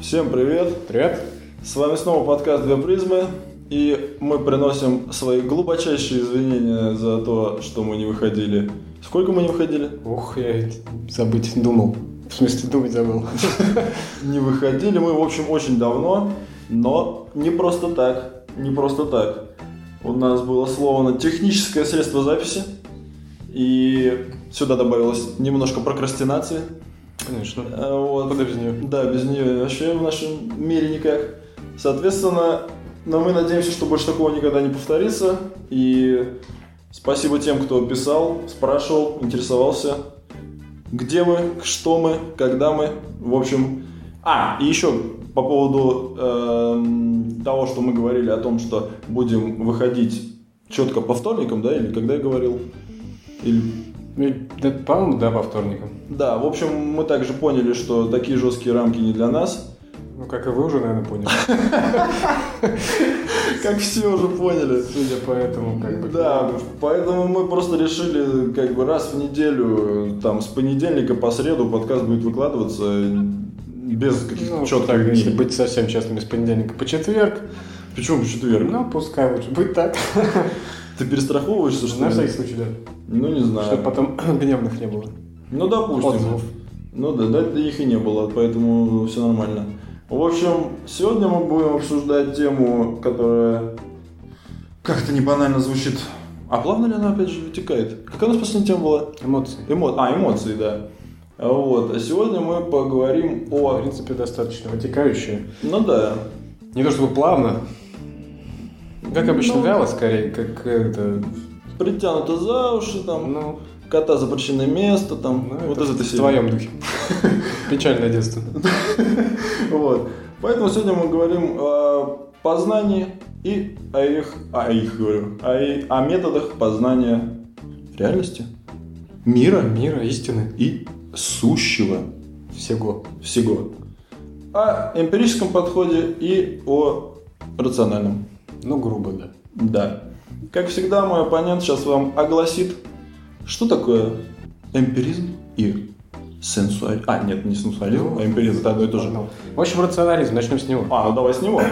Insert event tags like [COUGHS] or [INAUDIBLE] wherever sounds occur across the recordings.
Всем привет! Привет! С вами снова подкаст «Две призмы». И мы приносим свои глубочайшие извинения за то, что мы не выходили. Сколько мы не выходили? Ух, я забыть думал. В смысле, думать забыл. [LAUGHS] Не выходили мы, в общем, очень давно, но не просто так. Не просто так. У нас было словно техническое средство записи, и сюда добавилось немножко прокрастинации. Конечно. А, Вот. Куда без нее? Да, без нее вообще в нашем мире никак. Соответственно, но мы надеемся, что больше такого никогда не повторится. И спасибо тем, кто писал, спрашивал, интересовался, где мы, что мы, когда мы. В общем, а, и еще по поводу эм, того, что мы говорили о том, что будем выходить четко по вторникам, да, или когда я говорил? Или да, по-моему, да, по вторникам. да, в общем, мы также поняли, что такие жесткие рамки не для нас. Ну, как и вы уже, наверное, поняли. [LAUGHS] Как все уже поняли. Судя по этому, как бы. Да, поэтому мы просто решили как бы раз в неделю, там, с понедельника по среду подкаст будет выкладываться без каких-то Ну, четких так, дней. если быть совсем честными, с понедельника по четверг. Почему в четверг? Ну, пускай лучше быть так. [LAUGHS] Ты перестраховываешься, что На ли? всякий случай, да. Ну, не знаю. Чтобы потом [CLEARS THROAT] гневных не было. Ну, допустим. Отзывов. Ну да, да, их и не было, поэтому все нормально. В общем, сегодня мы будем обсуждать тему, которая как-то не банально звучит. А плавно ли она опять же вытекает? Какая у нас последняя тема была? Эмоции. Эмо... А, эмоции, да. Вот. А сегодня мы поговорим В о... принципе, достаточно вытекающие. Ну да. Не то чтобы плавно. Как обычно, Ну. вяло, скорее, как это... Притянуто за уши, там, Ну, кота за причинное место, там, ну, вот это из этой в твоем духе. [LAUGHS] Печальное детство. [LAUGHS] Вот. Поэтому сегодня мы говорим о познании и о их, о их говорю, о, и- о методах познания реальности, мира Мира, истины, и сущего всего. всего. О эмпирическом подходе и о рациональном. Ну, грубо, да. Да. Как всегда, мой оппонент сейчас вам огласит, что такое эмпиризм и сенсуализм. А, нет, не сенсуализм, а эмпиризм, это одно и то же. Ну, В общем, рационализм, начнем с него. А, ну давай с него.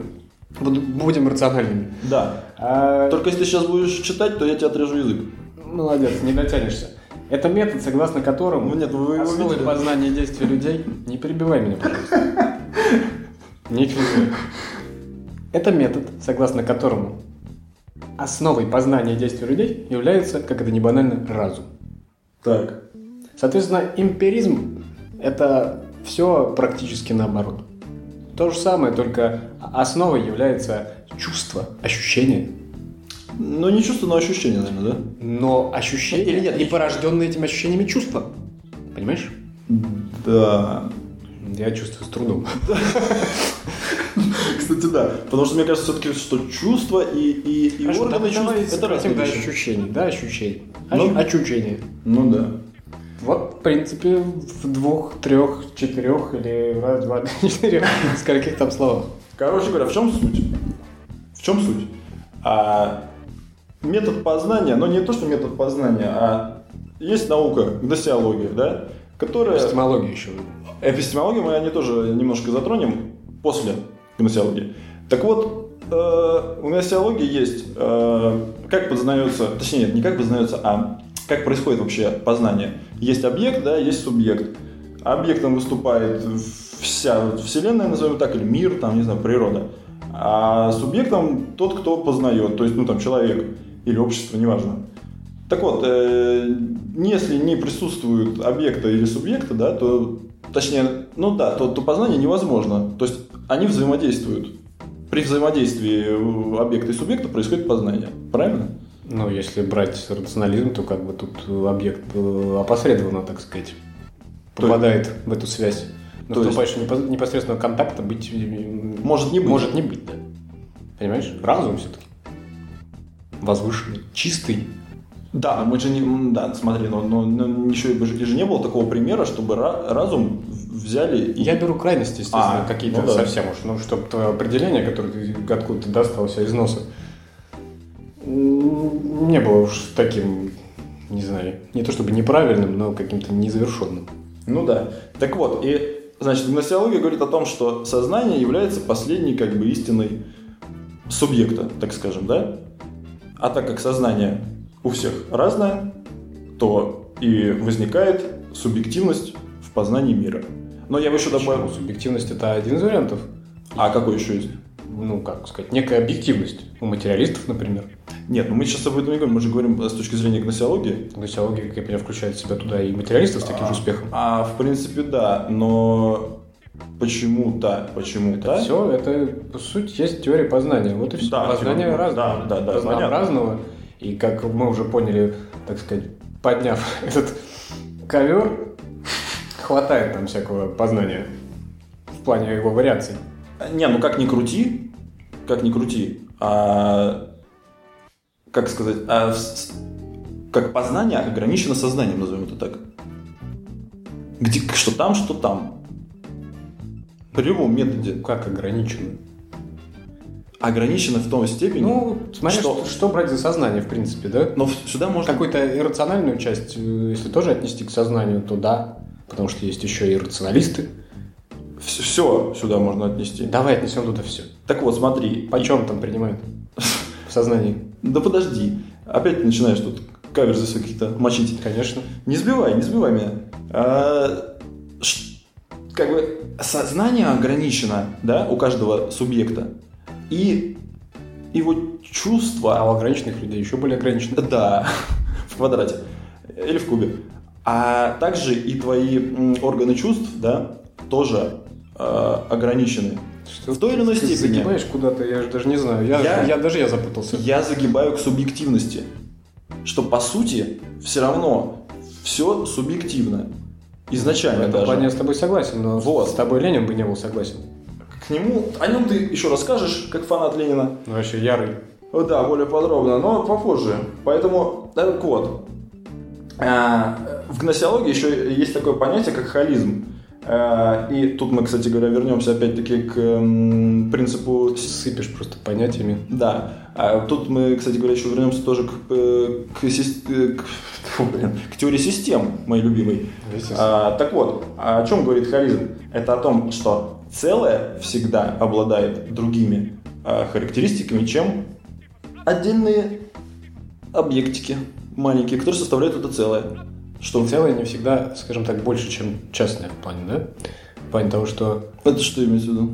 [CLEARS THROAT] Буд- Будем рациональными. Да. А, Только если ты сейчас будешь читать, то я тебе отрежу язык. Молодец, не дотянешься. Это метод, согласно которому Ну, нет, вы основы познания действий людей... Не перебивай меня, пожалуйста. [LAUGHS] Не кричи. Это метод, согласно которому основой познания действий людей является, как это не банально, разум. Так. Соответственно, эмпиризм – это все практически наоборот. То же самое, только основой является чувство, ощущение. Ну, не чувство, но ощущение, наверное, да? Но ощущение Или нет, и порожденные этими ощущениями чувства. Понимаешь? Да. Я чувствую с трудом. [LAUGHS] [LAUGHS] Кстати, да. Потому что мне кажется все-таки, что чувства и, и, и Хорошо, органы чувств – это разные до вещи. ощущений. Да, ощущений. Ну. Ощ- Ощущения. Ну да. Вот, в принципе, в двух, трех, четырех или раз, два, три, [LAUGHS] четыре, скольких там словах. Короче говоря, в чем суть? В чем суть? А, метод познания, но не то, что метод познания, а есть наука, гносеология, да, которая... Эпистемология еще. Эпистемологию мы они тоже немножко затронем после гносеологии. Так вот, э, у гносеологии есть, э, как познается, точнее, нет, не как познается, а как происходит вообще познание. Есть объект, да, есть субъект. Объектом выступает вся Вселенная, назовем так, или мир, там, не знаю, природа. А субъектом тот, кто познает, то есть, ну, там, человек или общество, неважно. Так вот, э, если не присутствуют объекта или субъекта, да, то, точнее, ну да, то, то познание невозможно. То есть они взаимодействуют. При взаимодействии объекта и субъекта происходит познание. Правильно? Ну, если брать рационализм, то как бы тут объект э, опосредованно, так сказать, То попадает в эту связь. То есть- непосредственного контакта быть э, Может не быть. Может не быть, да. Понимаешь? Разум все-таки. Возвышенный, чистый. Да, мы же не, да, смотри, но, но, но еще и же не было такого примера, чтобы ра- разум взяли и... Я беру крайности, естественно, А, какие-то ну да. совсем уж. Ну, чтобы твое определение, которое ты откуда-то достал себя из носа, не было уж таким, не знаю, не то чтобы неправильным, но каким-то незавершенным. Ну да. Так вот, и значит, гносеология говорит о том, что сознание является последней как бы истиной субъекта, так скажем, да? А так как сознание у всех разное, то и возникает субъективность в познании мира. Но я бы еще добавил... Субъективность это один из вариантов. А какой еще есть? Ну, как сказать, некая объективность. У материалистов, например. Нет, ну мы сейчас об этом не говорим, мы же говорим с точки зрения гносеологии. Гносеология, как я понимаю, включает в себя туда и материалистов с таким же успехом. А в принципе да, но почему-то, почему-то... Все, это по сути есть теория познания. Вот и все. Да, Познание типа, разное. да, да, да, разнообразного. И как мы уже поняли, так сказать, подняв [LAUGHS] этот ковер, хватает нам всякого познания в плане его вариаций. Не, ну как ни крути, как ни крути, а как сказать, а как познание ограничено сознанием, назовем это так. Где что там, что там. При любом методе Как ограничено? Ограничено в той степени, Ну, смотри, Что? что, что брать за сознание, в принципе, да? но сюда можно... Какую-то иррациональную часть, э, если тоже отнести к сознанию, то да. Потому что есть еще и рационалисты. Все сюда можно отнести. Давай отнесем туда все. Так вот, смотри. Почем там принимают в сознании? Да подожди. Опять начинаешь тут кавер здесь каких-то мочить. Конечно. Не сбивай, не сбивай меня. А, как бы сознание ограничено, да, у каждого субъекта. И его А чувства, у ограниченных людей еще более ограничены. да, [LAUGHS] в квадрате или в кубе. А также и твои органы чувств, да, тоже э, ограничены. Что В той или иной ты степени. загибаешь куда-то, я же даже не знаю. Я, Я- я даже я запутался. Я загибаю к субъективности. Что по сути все равно все субъективно. В Изначально этом даже. плане я с тобой согласен, но Вот. с тобой Ленин бы не был согласен. К нему, о нем ты еще расскажешь, как фанат Ленина. Ну, вообще ярый. О, Да, более подробно, но попозже. Поэтому, так вот, а, в гносеологии еще есть такое понятие, как холизм. А, И тут мы, кстати говоря, вернемся опять-таки к м, принципу Сыпешь просто понятиями. Да. А тут мы, кстати говоря, еще вернемся тоже к, э, к, э, к- фу, блин, к теории систем, моей любимой. А, так вот, о чем говорит холизм? Это о том, что целое всегда обладает другими а, характеристиками, чем отдельные объектики маленькие, которые составляют это целое. Что Целое не всегда, скажем так, больше, чем частное в плане, да? В плане того, что это что имеется в виду?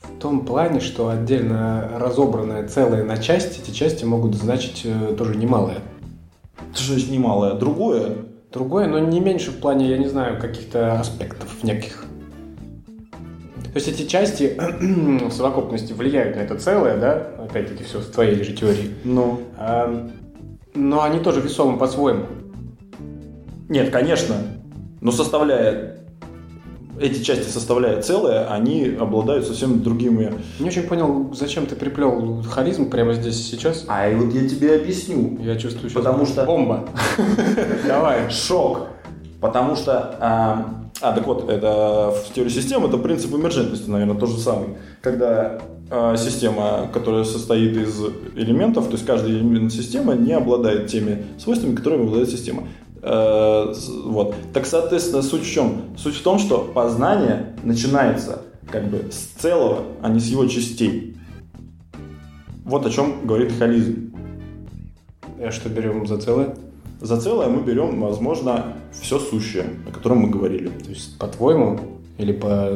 в том плане, что отдельно разобранное целое на части, эти части могут значить э, тоже немалое. Это же значит немалое. Другое Другое, но не меньше в плане, я не знаю, каких-то аспектов неких. То есть эти части [CLEARS THROAT] в совокупности влияют на это целое, да? Опять-таки все в твоей же теории. Ну. А, но они тоже весомы по-своему. Нет, конечно. Но составляя эти части составляя целое, они обладают совсем другими. Не очень понял, зачем ты приплел холизм прямо здесь и сейчас. А и вот я тебе объясню. Я чувствую сейчас Потому что- бомба. [LAUGHS] Давай. Шок. Потому что... А, так вот, это в теории систем это принцип эмерджентности, наверное, тот же самый. Когда а, система, которая состоит из элементов, то есть каждый элемент системы не обладает теми свойствами, которыми обладает система. Э, вот. Так, соответственно, суть в чем? Суть в том, что познание начинается как бы с целого, а не с его частей. Вот о чем говорит холизм. А что берем за целое? За целое мы берем, возможно, все сущее, о котором мы говорили. То есть, по-твоему, или по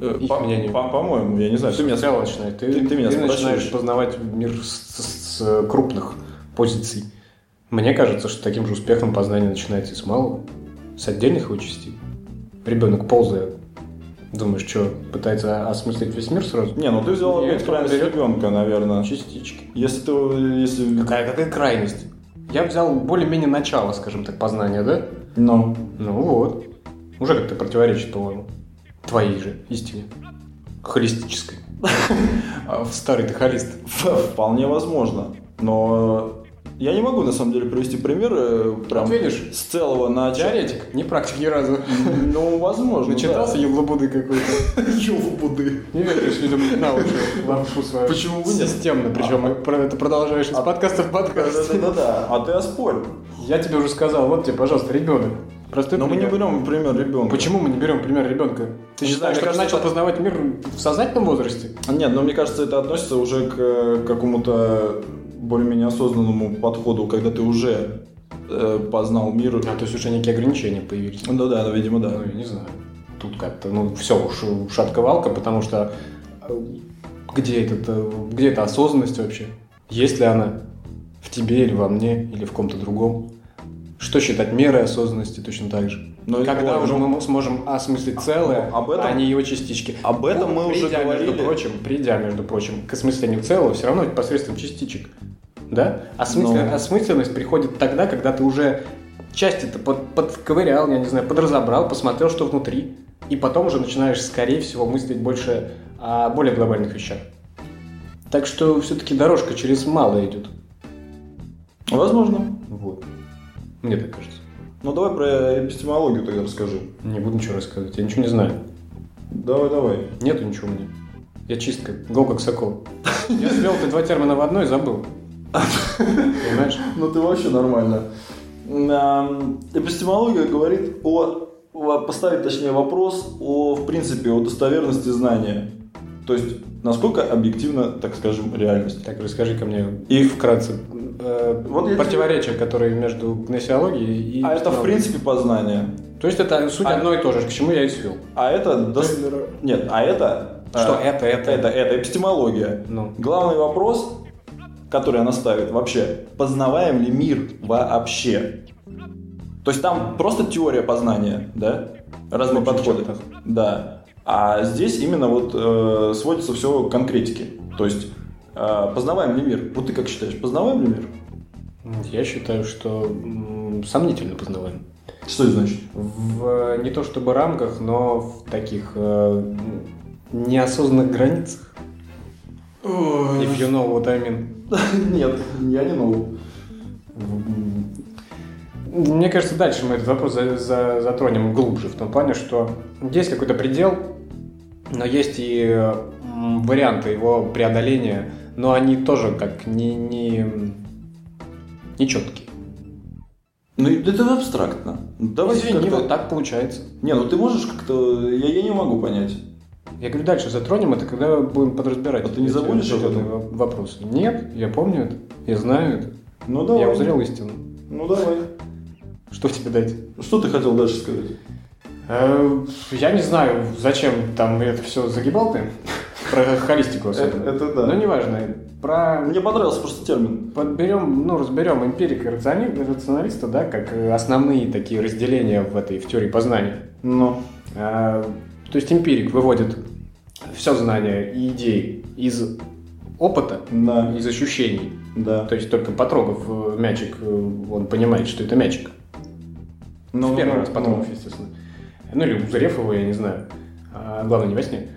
Э, их по- мнению? по- По-моему, я не знаю. Ты меня Целочное. Ты, ты- ты меня начинаешь спрашиваешь. познавать мир с, с- с крупных позиций. Мне кажется, что таким же успехом познание начинается и с малого, с отдельных его частей. Ребенок ползает, думаешь, что, пытается осмыслить весь мир сразу? Не, ну ты взял крайность ребенка, наверное. Частички. Если ты, если... Какая, какая крайность? Я взял более-менее начало, скажем так, познания, да? Ну, Ну вот. Уже как-то противоречит, по-моему. Твоей же истине. Холистической. [LAUGHS] А в старый ты холист. вполне возможно. Но Я не могу, на самом деле, привести примеры прям Вот видишь? с целого начала. Теоретик, не практик ни разу. Ну, возможно, Начитался еблобуды какой-то. Ёлбуды. Не веришь, видимо, на уши лапшу свою. Почему нет? Системно, причем про это продолжаешь из А- подкаста в подкаст. Да-да-да. А ты оспорь. Я тебе уже сказал, вот тебе, пожалуйста, ребенок. Простой Но мы не пример. берем пример ребенка. Почему мы не берем пример ребенка? Ты Не считаешь, мне что кажется, начал это- познавать мир в сознательном возрасте? Нет, но мне кажется, это относится уже к э, какому-то более-менее осознанному подходу, когда ты уже э, познал мир. А, то есть уже некие ограничения появились. Ну да, да, видимо, да. Ну, я не знаю. Тут как-то, ну, все, уж шатковалка, потому что э, где, этот, э, где эта осознанность вообще? Есть ли она в тебе или во мне, или в ком-то другом? Что считать мерой осознанности точно так же? Ну, Когда уже мы сможем осмыслить целое, об этом- а не его частички. об этом мы уже говорили. Между прочим, придя, между прочим, к осмыслению целого, все равно посредством частичек. Да? Осмыслен- Ну. Осмысленность приходит тогда, когда ты уже части-то под, подковырял, я не знаю, подразобрал, посмотрел, что внутри, и потом уже начинаешь, скорее всего, мыслить больше о более глобальных вещах. Так что все-таки дорожка через малое идет. Возможно. Вот. Мне так кажется. Ну давай про эпистемологию тогда расскажи. Не буду ничего рассказывать, я ничего не знаю. Давай, давай. Нету ничего у меня. Я чистка, гол как сокол. Я свел ты два термина в одно и забыл. Понимаешь? [LAUGHS] Ну ты вообще нормально. Ам, Эпистемология говорит о, о- поставить, точнее, вопрос о, в принципе, о достоверности знания. То есть, насколько объективна, так скажем, реальность. Так, расскажи ко мне И- вкратце э, Вот противоречия, которые между гносеологией и... А это, в принципе, познание. То есть это суть А- одно и то же, к чему я и свел. А это... дос- Нет, а это... Что а, это, это? Это, это эпистемология. Ну. Главный вопрос, который она ставит вообще, познаваем ли мир вообще? То есть там просто теория познания, да? Разные подходы. чертах. Да. А здесь именно вот э, сводится все к конкретике. То есть э, познаваем ли мир? Вот ты как считаешь, познаваем ли мир? Я считаю, что сомнительно познаваем. Что это значит? В не то чтобы рамках, но в таких э, неосознанных границах. If you know what I mean. [LAUGHS] Нет, я не новый. Мне кажется, дальше мы этот вопрос за- за- затронем глубже, в том плане, что есть какой-то предел, но есть и варианты его преодоления, но они тоже как не, не, не четкие. Ну это абстрактно. Давай Извини, вот так получается. Не, ну ты можешь как-то... Я, я не могу понять. Я говорю, дальше затронем это, когда будем подразбирать. А ты не забудешь об этом? во- вопросы? Нет, я помню это, я знаю это, Ну давай. я узрел истину. Ну давай. Что тебе дать? Что ты хотел дальше сказать? Э, Я не знаю, зачем там это все загибал ты, про холистику особенно. Это- это да. Но неважно. Про Мне понравился просто термин. подберем, ну, разберем эмпирика и рационалиста, да, как э, основные такие разделения в этой в теории познания. Ну. А, То есть эмпирик выводит все знание и идеи из опыта, Да. из ощущений. Да. То есть только потрогав э, мячик, э, он понимает, что это мячик. Ну, в первый ну, раз потрогав, естественно. Ну или узрев его, я не знаю. А, главное, не во сне.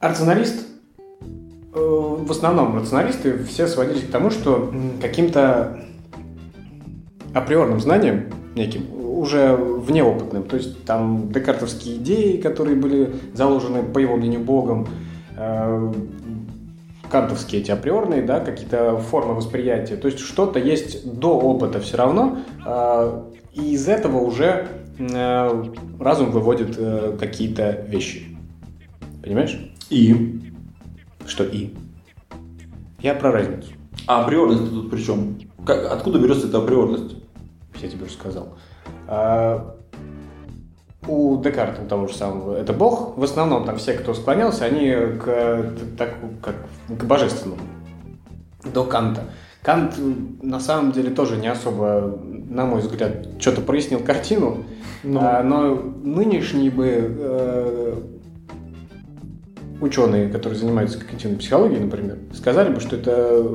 Рационалист, э, в основном рационалисты все сводились к тому, что каким-то априорным знанием неким, уже внеопытным, то есть там декартовские идеи, которые были заложены, по его мнению, Богом, э, кантовские эти априорные, да, какие-то формы восприятия. То есть что-то есть до опыта все равно, э, и из этого уже разум выводит какие-то вещи. Понимаешь? И? Что и? Я про разницу. А априорность тут при чем? Как, откуда берется эта априорность? Я тебе уже сказал. А, у Декарта, у того же самого, это Бог. В основном там все, кто склонялся, они к, так, как, к божественному. До Канта. Кант на самом деле тоже не особо, на мой взгляд, что-то прояснил картину. Ну. А, но нынешние бы э, ученые, которые занимаются когнитивной психологией, например, сказали бы, что это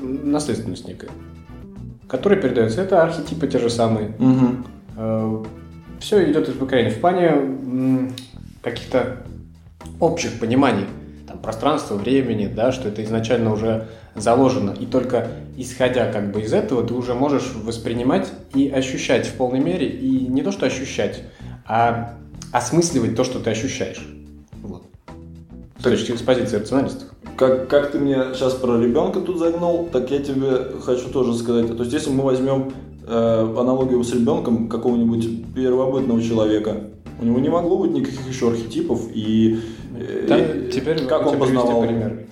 наследственность некая, которая передается. Это архетипы те же самые. Угу. Все идет из поколения. В плане каких-то общих пониманий. там, пространства, времени, да, что это изначально уже заложено. И только исходя как бы из этого, ты уже можешь воспринимать и ощущать в полной мере, и не то, что ощущать, а осмысливать то, что ты ощущаешь. С, точки, с позиции рационалистов. Как, как ты мне сейчас про ребенка тут загнул, так я тебе хочу тоже сказать. То есть, если мы возьмем э, аналогию с ребенком какого-нибудь первобытного человека, у него не могло быть никаких еще архетипов и, да, и теперь как он познавал. Пример.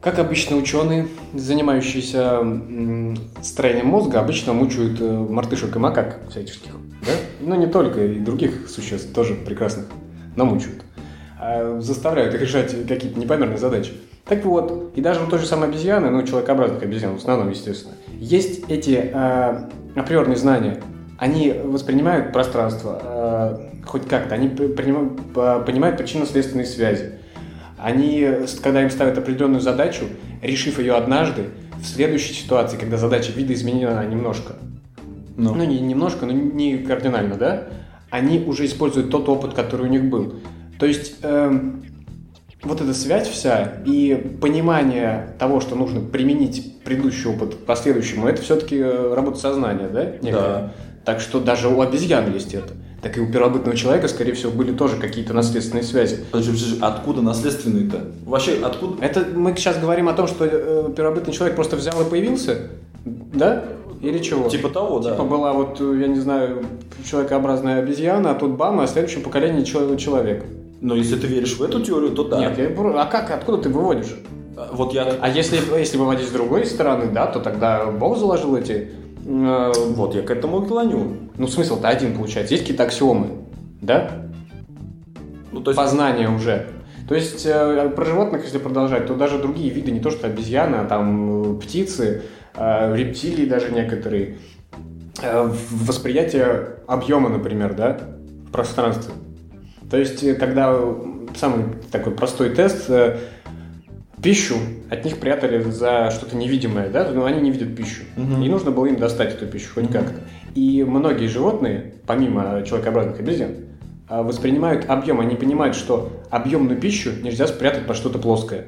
Как обычно ученые, занимающиеся строением мозга, обычно мучают э, мартышек и макак всяческих. Да? Но не только, и других существ тоже прекрасных, но мучают. А заставляют их решать какие-то непомерные задачи. Так вот, и даже у той же самой обезьяны, ну, человекообразных обезьян в основном, естественно, есть эти э, априорные знания. Они воспринимают пространство э, хоть как-то, они принимают, понимают причинно-следственные связи. Они, когда им ставят определенную задачу, решив ее однажды, в следующей ситуации, когда задача видоизменена немножко, ну, ну не немножко, но не кардинально, да, они уже используют тот опыт, который у них был. То есть э, вот эта связь вся и понимание того, что нужно применить предыдущий опыт к последующему, это все-таки э, работа сознания, да? Некая? Да. Так что даже у обезьян есть это. Так и у первобытного человека, скорее всего, были тоже какие-то наследственные связи. Подожди, подожди, откуда наследственные-то? Вообще, откуда? Это мы сейчас говорим о том, что э, первобытный человек просто взял и появился, да? Или чего? Типа того, да. Типа была вот, я не знаю, человекообразная обезьяна, а тут бам, а в следующем поколении человек. Но если ты веришь в эту теорию, то да. Нет, я, а как, откуда ты выводишь? А, вот я... А если, если выводить с другой стороны, да, то тогда Бог заложил эти... Э, вот я к этому и клоню. Ну, смысл-то один получается. Есть какие-то аксиомы, да? Ну, то есть... Познание уже. То есть э, про животных, если продолжать, то даже другие виды, не то что обезьяны, а там э, птицы, э, рептилии даже некоторые, э, восприятие объема, например, да, в пространстве. То есть, э, когда самый такой простой тест, э, пищу от них прятали за что-то невидимое, да, но они не видят пищу. Угу. И нужно было им достать эту пищу хоть угу. как-то. И многие животные, помимо человекообразных обезьян, э, воспринимают объем, они понимают, что объемную пищу нельзя спрятать под что-то плоское.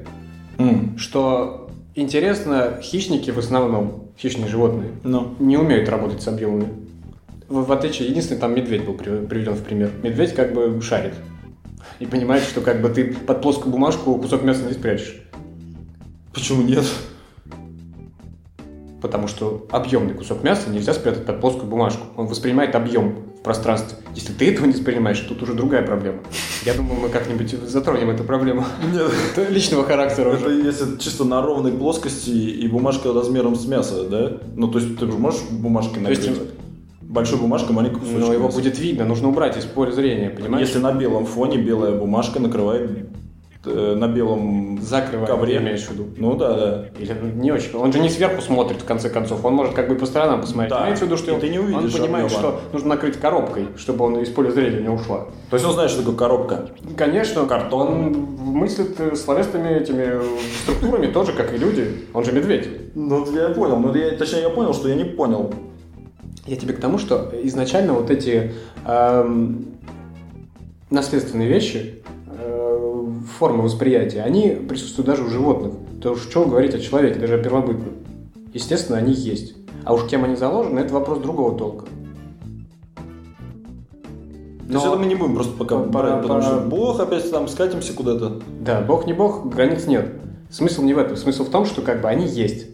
Mm. Что интересно, хищники в основном, хищные животные, no. не умеют работать с объемами в, в отличие, единственный там медведь был приведен в пример. Медведь как бы шарит. И понимает, что как бы ты под плоскую бумажку кусок мяса не спрячешь. Почему нет? Потому что объемный кусок мяса нельзя спрятать под плоскую бумажку. Он воспринимает объем в пространстве. Если ты этого не воспринимаешь, тут уже другая проблема. Я думаю, мы как-нибудь затронем эту проблему. Нет. [LAUGHS] Личного характера Это уже. если чисто на ровной плоскости и бумажка размером с мясо, да? Ну, то есть ты же можешь бумажкой накрыть? То есть, большой бумажкой маленький кусочек. Но его мяса. будет видно, нужно убрать из поля зрения, понимаешь? Если на белом фоне белая бумажка накрывает э, на белом Закрывает, ковре. имеешь в виду? Ну да, да. Или ну, не очень. Он же не сверху смотрит, в конце концов. Он может как бы по сторонам посмотреть. Да. Имеется в виду, что ты не увидишь он понимает, объема. что нужно накрыть коробкой, чтобы он из поля зрения не ушла. То есть он знает, что такое коробка? Конечно. Картон. Он мыслит э, словесными этими структурами тоже, как и люди. Он же медведь. Ну, я понял. Ну, я, точнее, я понял, что я не понял. Я тебе к тому, что изначально вот эти эм, наследственные вещи, э, формы восприятия, они присутствуют даже у животных. То уж что говорить о человеке, даже о первобытном. Естественно, они есть. А уж кем они заложены, это вопрос другого толка. Но... То есть это мы не будем просто пока по, брать, потому по... что Бог опять там скатимся куда-то. Да, Бог не Бог, границ нет. Смысл не в этом. Смысл в том, что как бы они есть.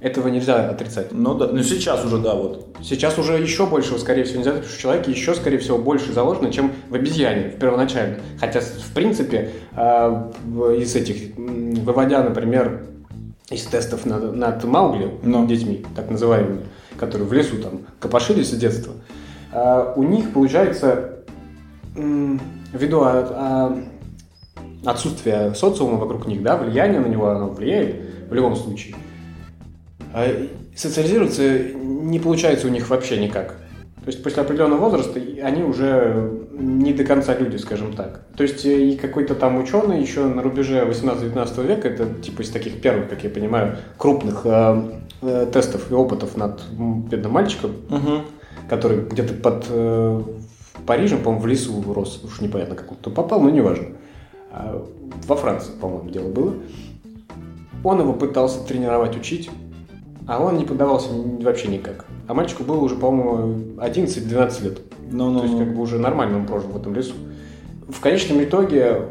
Этого нельзя отрицать. Ну да, ну сейчас уже да, вот. Сейчас уже еще больше, скорее всего, нельзя, потому что в человеке еще, скорее всего, больше заложено, чем в обезьяне, в первоначально. Хотя, в принципе, э, из этих, выводя, например, из тестов над, над Маугли, Но. детьми, так называемыми, которые в лесу там копошились с детства, э, у них получается, ввиду отсутствия социума вокруг них, да, влияние на него, оно влияет в любом случае – социализироваться не получается у них вообще никак. То есть после определенного возраста они уже не до конца люди, скажем так. То есть э, и какой-то там ученый еще на рубеже 18-19 века, это типа из таких первых, как я понимаю, крупных э, э, тестов и опытов над бедным мальчиком, угу. который где-то под э, Парижем, по-моему, в лесу рос, уж непонятно, как он попал, но неважно. а, во Франции, по-моему, дело было. Он его пытался тренировать, учить, а он не поддавался вообще никак. А мальчику было уже, по-моему, 11-12 лет. Ну, ну, То есть, ну. как бы уже нормально он прожил в этом лесу. В конечном итоге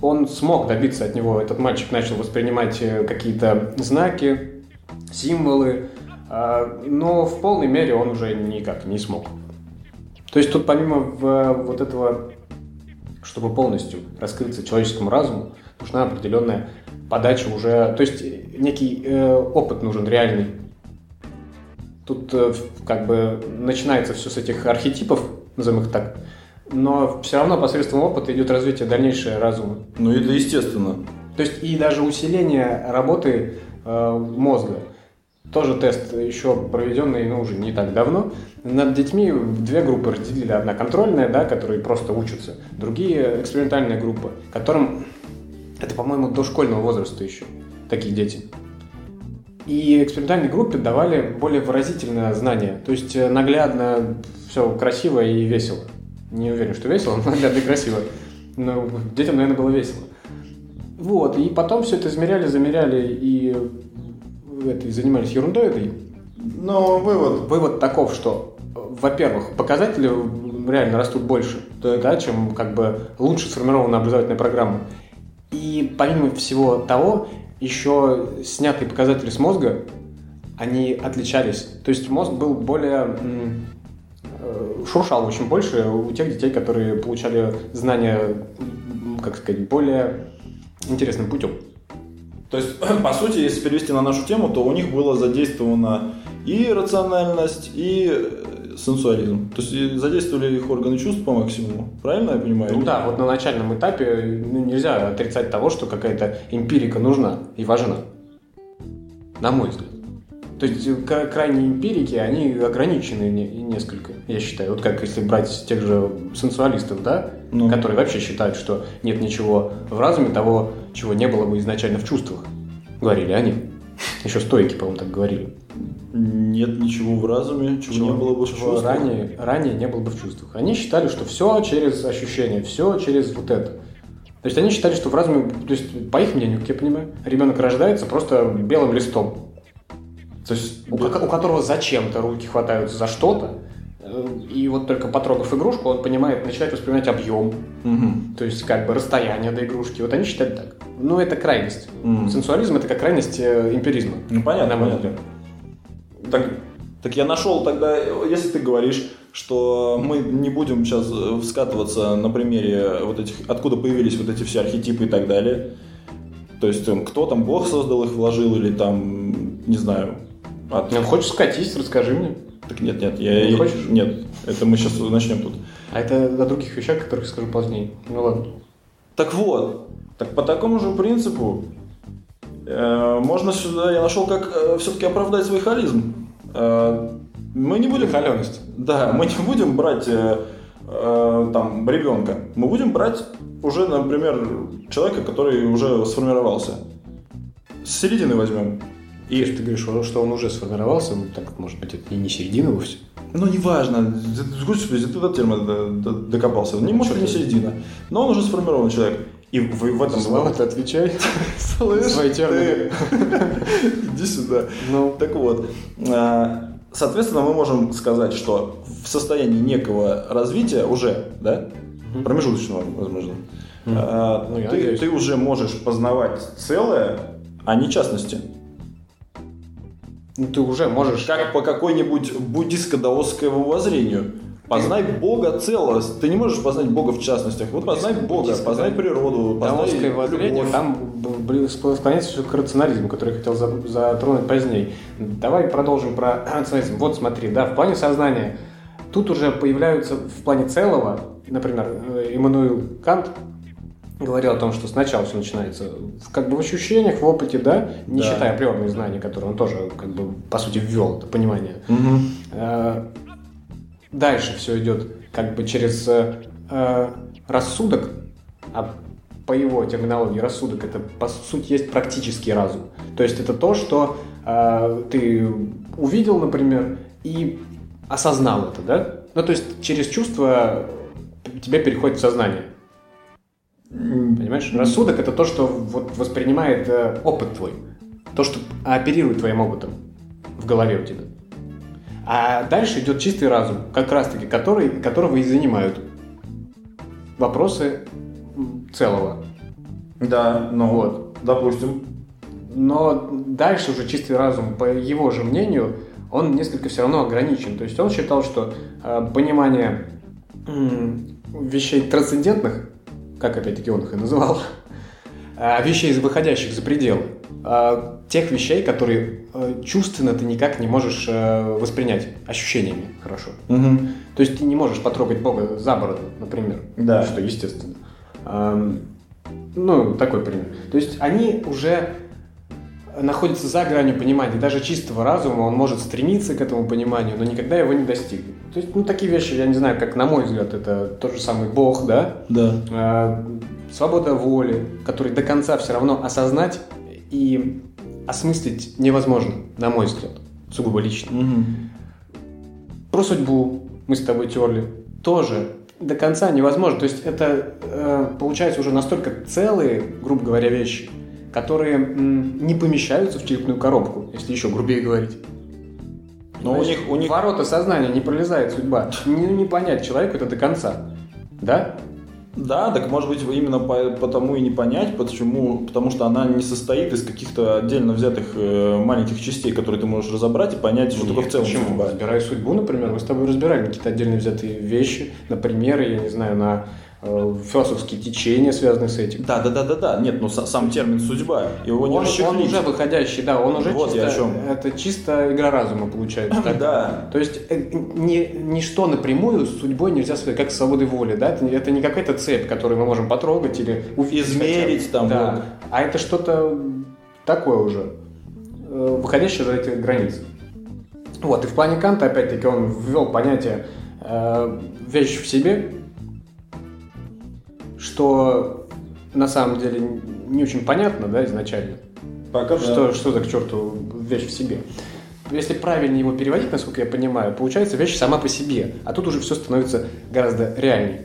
он смог добиться от него, этот мальчик начал воспринимать э, какие-то знаки, символы, а, но в полной мере он уже никак не смог. То есть тут помимо в- вот этого, чтобы полностью раскрыться человеческому разуму, нужна определенная подача уже, то есть некий э, опыт нужен реальный. Тут э, как бы начинается все с этих архетипов, назовем их так, но все равно посредством опыта идет развитие дальнейшее разума. Ну, это естественно. То есть и даже усиление работы э, мозга. Тоже тест еще проведенный, ну, уже не так давно. Над детьми две группы разделили. Одна контрольная, да, которые просто учатся. Другие экспериментальная группа, которым это, по-моему, до школьного возраста еще такие дети. И экспериментальной группе давали более выразительное знание. То есть э, наглядно, все красиво и весело. Не уверен, что весело, [LAUGHS] но наглядно и красиво. Но детям, наверное, было весело. Вот, и потом все это измеряли, замеряли и, это, и занимались ерундой этой. Но вывод. Вывод таков, что, э, во-первых, показатели реально растут больше, да, чем как бы лучше сформированная образовательная программа. И помимо всего того, еще снятые показатели с мозга, они отличались. То есть мозг был более э, шуршал очень больше у тех детей, которые получали знания, как сказать, более интересным путем. То есть, [CLEARS THROAT] по сути, если перевести на нашу тему, то у них было задействована и рациональность, и сенсуализм. То есть задействовали их органы чувств по максимуму. Правильно я понимаю? Ну да, вот на начальном этапе ну, нельзя отрицать того, что какая-то эмпирика нужна и важна. На мой взгляд. То есть э, кра- крайние эмпирики, они ограничены не- несколько, я считаю. Вот как если брать тех же сенсуалистов, да, Ну. которые вообще считают, что нет ничего в разуме того, чего не было бы изначально в чувствах. Говорили они. Еще стойки, по-моему, так говорили. Нет ничего в разуме, чего, не было бы в чего чувствах. ранее, ранее не было бы в чувствах. Они считали, что все через ощущения, все через вот это. То есть они считали, что в разуме, то есть по их мнению, как я понимаю, ребенок рождается просто белым листом, То есть, у, у которого зачем-то руки хватаются за что-то, э, и вот только потрогав игрушку, он понимает, начинает воспринимать объем, Мгм. то есть как бы расстояние до игрушки. Вот они считали так. Ну, это крайность. Мгм. Сенсуализм это как крайность э, эмпиризма. Ну, понятно, понятно. Так, так я нашел тогда, если ты говоришь, что мы не будем сейчас э, скатываться на примере вот этих, откуда появились вот эти все архетипы и так далее. То есть кто там Бог создал их, вложил или там, не знаю. от- Ну, хочешь скатись, расскажи мне. Так нет, нет, я Не хочешь? Нет, это мы сейчас начнем тут. А это о других вещах, о которых скажу позднее. Ну ладно. Так вот, так по такому же принципу э, можно сюда, я нашел, как все-таки оправдать свой холизм. Э, мы не будем... Холеность. Да, мы не будем брать э, э, там ребенка. Мы будем брать уже, например, человека, который уже сформировался. С середины возьмем. И ты говоришь, что- он уже сформировался, ну так, может быть, это и не середина вовсе. Ну, неважно. Господи, ты до термина до- до- докопался. Не может, не середина. Но он уже сформированный человек. И в, в этом... Слава, ты отвечай. [LAUGHS] Слышь, Свои ты. [LAUGHS] Иди сюда. Ну, Так вот, а, соответственно, мы можем сказать, что в состоянии некого развития уже, да, промежуточного, возможно, а, Ну, ты уже можешь познавать целое, а не частности. ну, ты уже можешь... Как по какой-нибудь буддистско-даосскому воззрению. Познай [CLEARS THROAT] Бога целость. Ты не можешь познать Бога в частностях. Вот познай Бога, познай природу, познай любовь. там склоняется все к рационализму, который я хотел за- затронуть позднее. Давай продолжим про [CLEARS THROAT] рационализм. Вот смотри, да, в плане сознания тут уже появляются в плане целого, например, э, Иммануил Кант говорил о том, что сначала все начинается в- как бы в ощущениях, в опыте, да, не Да. считая априорные знания, которые он тоже как бы по сути ввел это понимание. Мгм. Дальше все идет как бы через э, э, рассудок, а по его терминологии рассудок это по сути есть практический разум. То есть это то, что э, ты увидел, например, и осознал это, да? Ну то есть через чувство тебе переходит в сознание. Понимаешь? Рассудок это то, что вот воспринимает э, опыт твой. То, что оперирует твоим опытом в голове у тебя. А дальше идет чистый разум, как раз таки, который, которого и занимают вопросы целого. Да, ну Вот. допустим. Но дальше уже чистый разум, по его же мнению, он несколько все равно ограничен. То есть он считал, что э, понимание м, вещей трансцендентных, как опять-таки он их и называл, [LAUGHS] э, вещей, выходящих за пределы, э, тех вещей, которые э, чувственно ты никак не можешь э, воспринять ощущениями хорошо. Мгм. То есть ты не можешь потрогать Бога за бороду, например. Да. Что естественно. Ну, такой пример. То есть они уже находятся за гранью понимания. Даже чистого разума он может стремиться к этому пониманию, но никогда его не достигнет. То есть, ну, такие вещи, я не знаю, как на мой взгляд, это тот же самый Бог, да? Да. А, свобода воли, который до конца все равно осознать и осмыслить невозможно, на мой взгляд, сугубо лично. Мгм. Про судьбу мы с тобой терли. Тоже до конца невозможно. То есть это э, получается уже настолько целые, грубо говоря, вещи, которые м, не помещаются в черепную коробку, если еще грубее говорить. Но у Значит, них, у них ворота сознания не пролезает судьба. Не, не понять человеку это до конца. Да? Да, так может быть именно по- потому и не понять, почему, потому что она не состоит из каких-то отдельно взятых э, маленьких частей, которые ты можешь разобрать и понять, что такое в целом Почему? судьба. Разбирая судьбу, например, мы с тобой разбираем какие-то отдельно взятые вещи, на примеры, я не знаю, на философские течения, связанные с этим. Да, да, да, да, да. Нет, ну са- сам термин судьба, его не Он, уже выходящий, да, он уже Вот чисто, я о чём. это чисто игра разума получается. [CLEARS THROAT] так? Да. То есть э, ни, ничто напрямую с судьбой нельзя связать, как с свободой воли, да? Это, не- это не какая-то цепь, которую мы можем потрогать или увидеть. Измерить хотя бы. там, Да. вот. А это что-то такое уже, э, выходящее за эти границы. Вот, и в плане Канта, опять-таки, он ввел понятие э, вещь в себе, что на самом деле не очень понятно, да, изначально. Пока Что, что за к черту вещь в себе? Если правильно его переводить, насколько я понимаю, получается вещь сама по себе, а тут уже все становится гораздо реальней.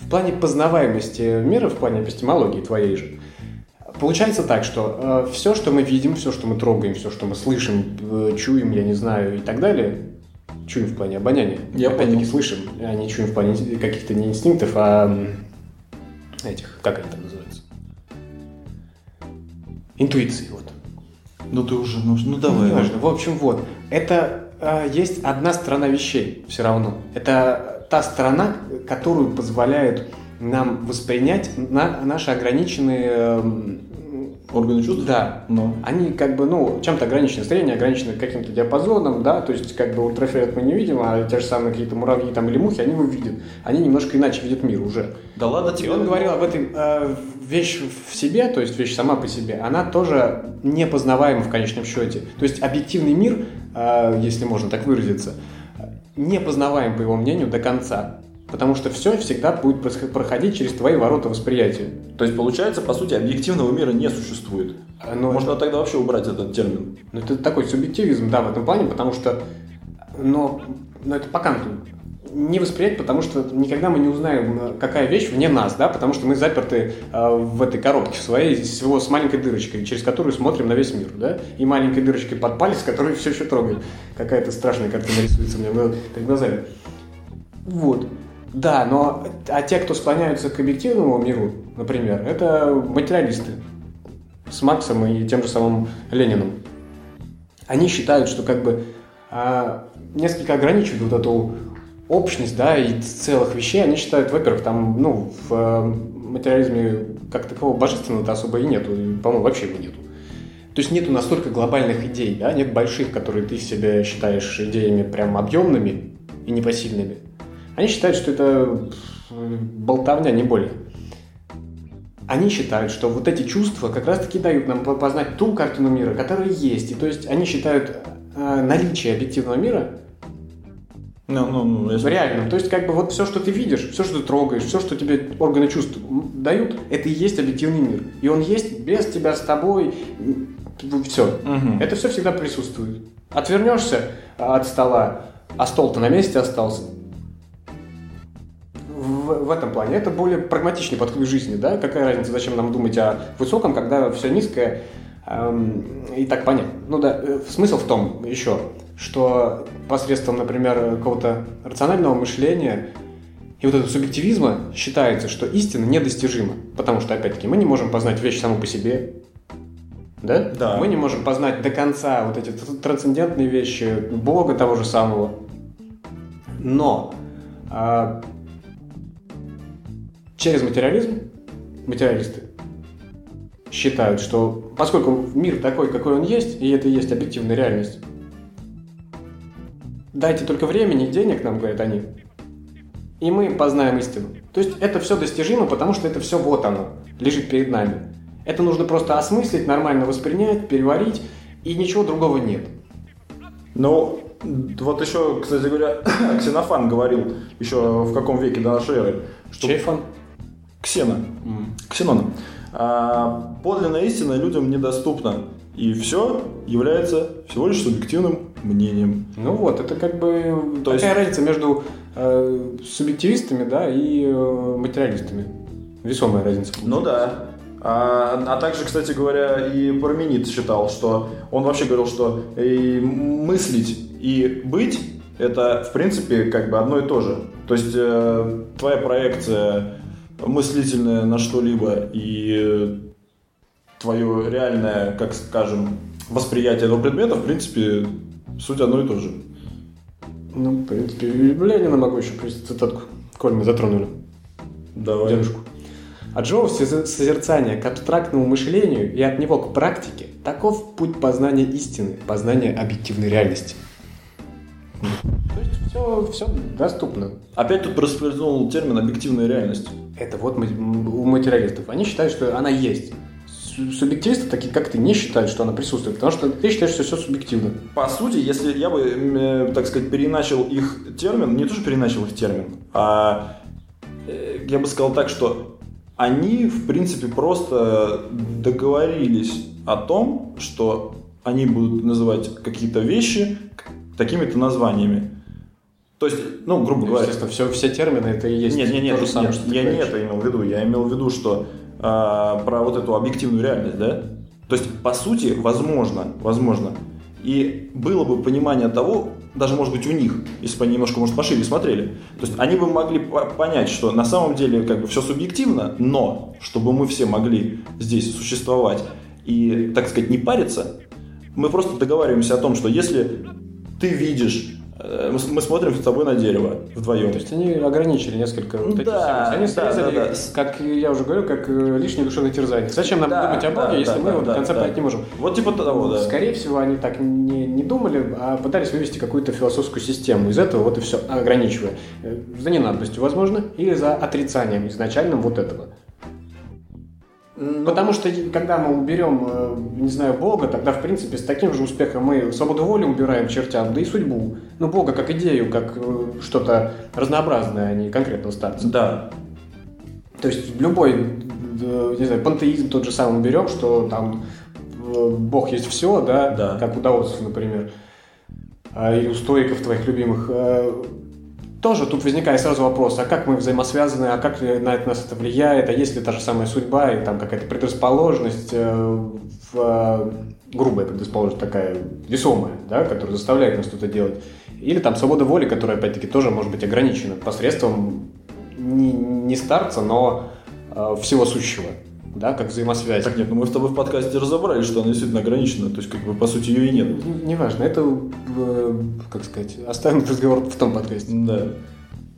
В плане познаваемости мира, в плане эпистемологии твоей же, получается так, что все, что мы видим, все, что мы трогаем, все, что мы слышим, э, чуем, я не знаю, и так далее, чуем в плане обоняния, Я опять-таки слышим, а не чуем в плане каких-то не инстинктов, а этих, как они там называются? Интуиции, вот. Ну ты уже, ну, ну Ну, давай. неважно. В общем, вот. Это э, есть одна сторона вещей все равно. Это та сторона, которую позволяет нам воспринять на наши ограниченные... эм, Органы чувств? Да. Ну. Они как бы, ну, чем-то ограничены, зрение ограничено каким-то диапазоном, да, то есть как бы ультрафиолет мы не видим, а те же самые какие-то муравьи там или мухи, они его видят. Они немножко иначе видят мир уже. Да ладно И тебе. он говорил об этом, э, вещь в себе, то есть вещь сама по себе, она тоже непознаваема в конечном счете. То есть объективный мир, э, если можно так выразиться, непознаваем, по его мнению, до конца. Потому что все всегда будет проходить через твои ворота восприятия. То есть, получается, по сути, объективного мира не существует. А, Но Можно тогда вообще убрать этот термин. Ну, это такой субъективизм, да, в этом плане, потому что, но, но это по Канту. Не восприять, потому что никогда мы не узнаем, э, какая вещь вне нас, да, потому что мы заперты э, в этой коробке своей, всего с маленькой дырочкой, через которую смотрим на весь мир, да, и маленькой дырочкой под палец, который все еще трогает. Какая-то страшная картина рисуется у меня перед глазами. Вот. Да, но а те, кто склоняются к объективному миру, например, это материалисты с Марксом и тем же самым Лениным. Они считают, что как бы а, несколько ограничивают вот эту общность, да, и целых вещей. Они считают, во-первых, там, ну, в э, материализме как такового божественного-то особо и нету, по-моему, вообще его нету. То есть нету настолько глобальных идей, да, нет больших, которые ты себе считаешь идеями прям объемными и непосильными. Они считают, что это болтовня, не более. Они считают, что вот эти чувства как раз-таки дают нам по- познать ту картину мира, которая есть. И то есть они считают э, наличие объективного мира Ну, ну, ну, если- реальным. То есть как бы вот все, что ты видишь, все, что ты трогаешь, все, что тебе органы чувств дают, это и есть объективный мир. И он есть без тебя, с тобой, все. Мгм. Это все всегда присутствует. Отвернешься от стола, а стол-то на месте остался. В этом плане. Это более прагматичный подход к жизни, да? Какая разница, зачем нам думать о высоком, когда все низкое эм, и так понятно. Ну да, э, смысл в том еще, что посредством, например, какого-то рационального мышления и вот этого субъективизма считается, что истина недостижима. Потому что, опять-таки, мы не можем познать вещь саму по себе. Да? Да. Мы не можем познать до конца вот эти трансцендентные вещи, Бога того же самого. Но а, через материализм материалисты считают, что поскольку мир такой, какой он есть, и это и есть объективная реальность, дайте только времени и денег, нам говорят они, и мы познаем истину. То есть это все достижимо, потому что это все вот оно, лежит перед нами. Это нужно просто осмыслить, нормально воспринять, переварить, и ничего другого нет. Ну, вот еще, кстати говоря, [COUGHS] Ксенофан говорил еще в каком веке до нашей эры, что Чей Ксена, Ксенона. А, подлинная истина людям недоступна. И все является всего лишь субъективным мнением. Ну вот, это как бы То такая есть- разница между э, субъективистами, да, и э, материалистами. Весомая разница. Ну да. А, а также, кстати говоря, и Парменид считал, что он вообще говорил, что и мыслить и быть это, в принципе, как бы одно и то же. То есть э, твоя проекция мыслительная на что-либо и твое реальное, как скажем, восприятие этого предмета, в принципе, суть одно и то же. Ну, в принципе, Ленина могу еще привести цитатку, коль мы затронули Давай. дедушку. От живого соз- созерцания к абстрактному мышлению и от него к практике таков путь познания истины, познания объективной реальности. То есть все, все доступно. Опять тут проскользнул термин «объективная реальность». Это вот у материалистов. Они считают, что она есть. Су- Субъективисты, такие как ты, не считают, что она присутствует, потому что ты считаешь, что все субъективно. По сути, если я бы, э, так сказать, переначал их термин, не то, что переначал их термин, а э, я бы сказал так, что они, в принципе, просто договорились о том, что они будут называть какие-то вещи такими-то названиями. То есть, ну, грубо говоря, Естественно, все, все термины это и есть нет, нет, нет, то же самое, нет, что я не говоришь. это имел в виду. Я имел в виду, что а, про вот эту объективную реальность, да? То есть, по сути, возможно, возможно, и было бы понимание того, даже, может быть, у них, если бы они немножко, может, пошире смотрели, то есть они бы могли по- понять, что на самом деле как бы все субъективно, но чтобы мы все могли здесь существовать и, так сказать, не париться, мы просто договариваемся о том, что если ты видишь, э, мы с- мы смотрим с тобой на дерево вдвоем, То есть они ограничили несколько вот этих Да. Они срезали, да, да. как я уже говорю, как э, лишнее душевное терзание. Зачем нам Да, думать о Боге, да, если да, мы да, его да, до конца да. понять не можем? Вот типа того, да. Скорее всего, они так не, не думали, а пытались вывести какую-то философскую систему. Из этого вот и все, ограничивая. Э, За ненадобностью, возможно, или за отрицанием изначальным вот этого. Потому что когда мы уберем, э, не знаю, Бога, тогда, в принципе, с таким же успехом мы свободу воли убираем чертям, да и судьбу. Ну, Бога как идею, как э, что-то разнообразное, а не конкретного старца. Да. То есть любой, э, не знаю, пантеизм тот же самый берем, что там Бог есть все, да, Да. как у даосов, например, или у стоиков твоих любимых. Тоже тут возникает сразу вопрос, а как мы взаимосвязаны, а как на это нас это влияет, а есть ли та же самая судьба и там какая-то предрасположенность, э, в, э, грубая предрасположенность такая весомая, да, которая заставляет нас что-то делать. Или там свобода воли, которая опять-таки тоже может быть ограничена посредством не, не старца, но э, всего сущего, да, как взаимосвязь. Так нет, ну мы с тобой в подкасте разобрали, что она действительно ограничена. То есть, как бы, по сути, ее и нет. Не- Неважно, это, э, как сказать, оставим этот разговор в том подкасте. Да.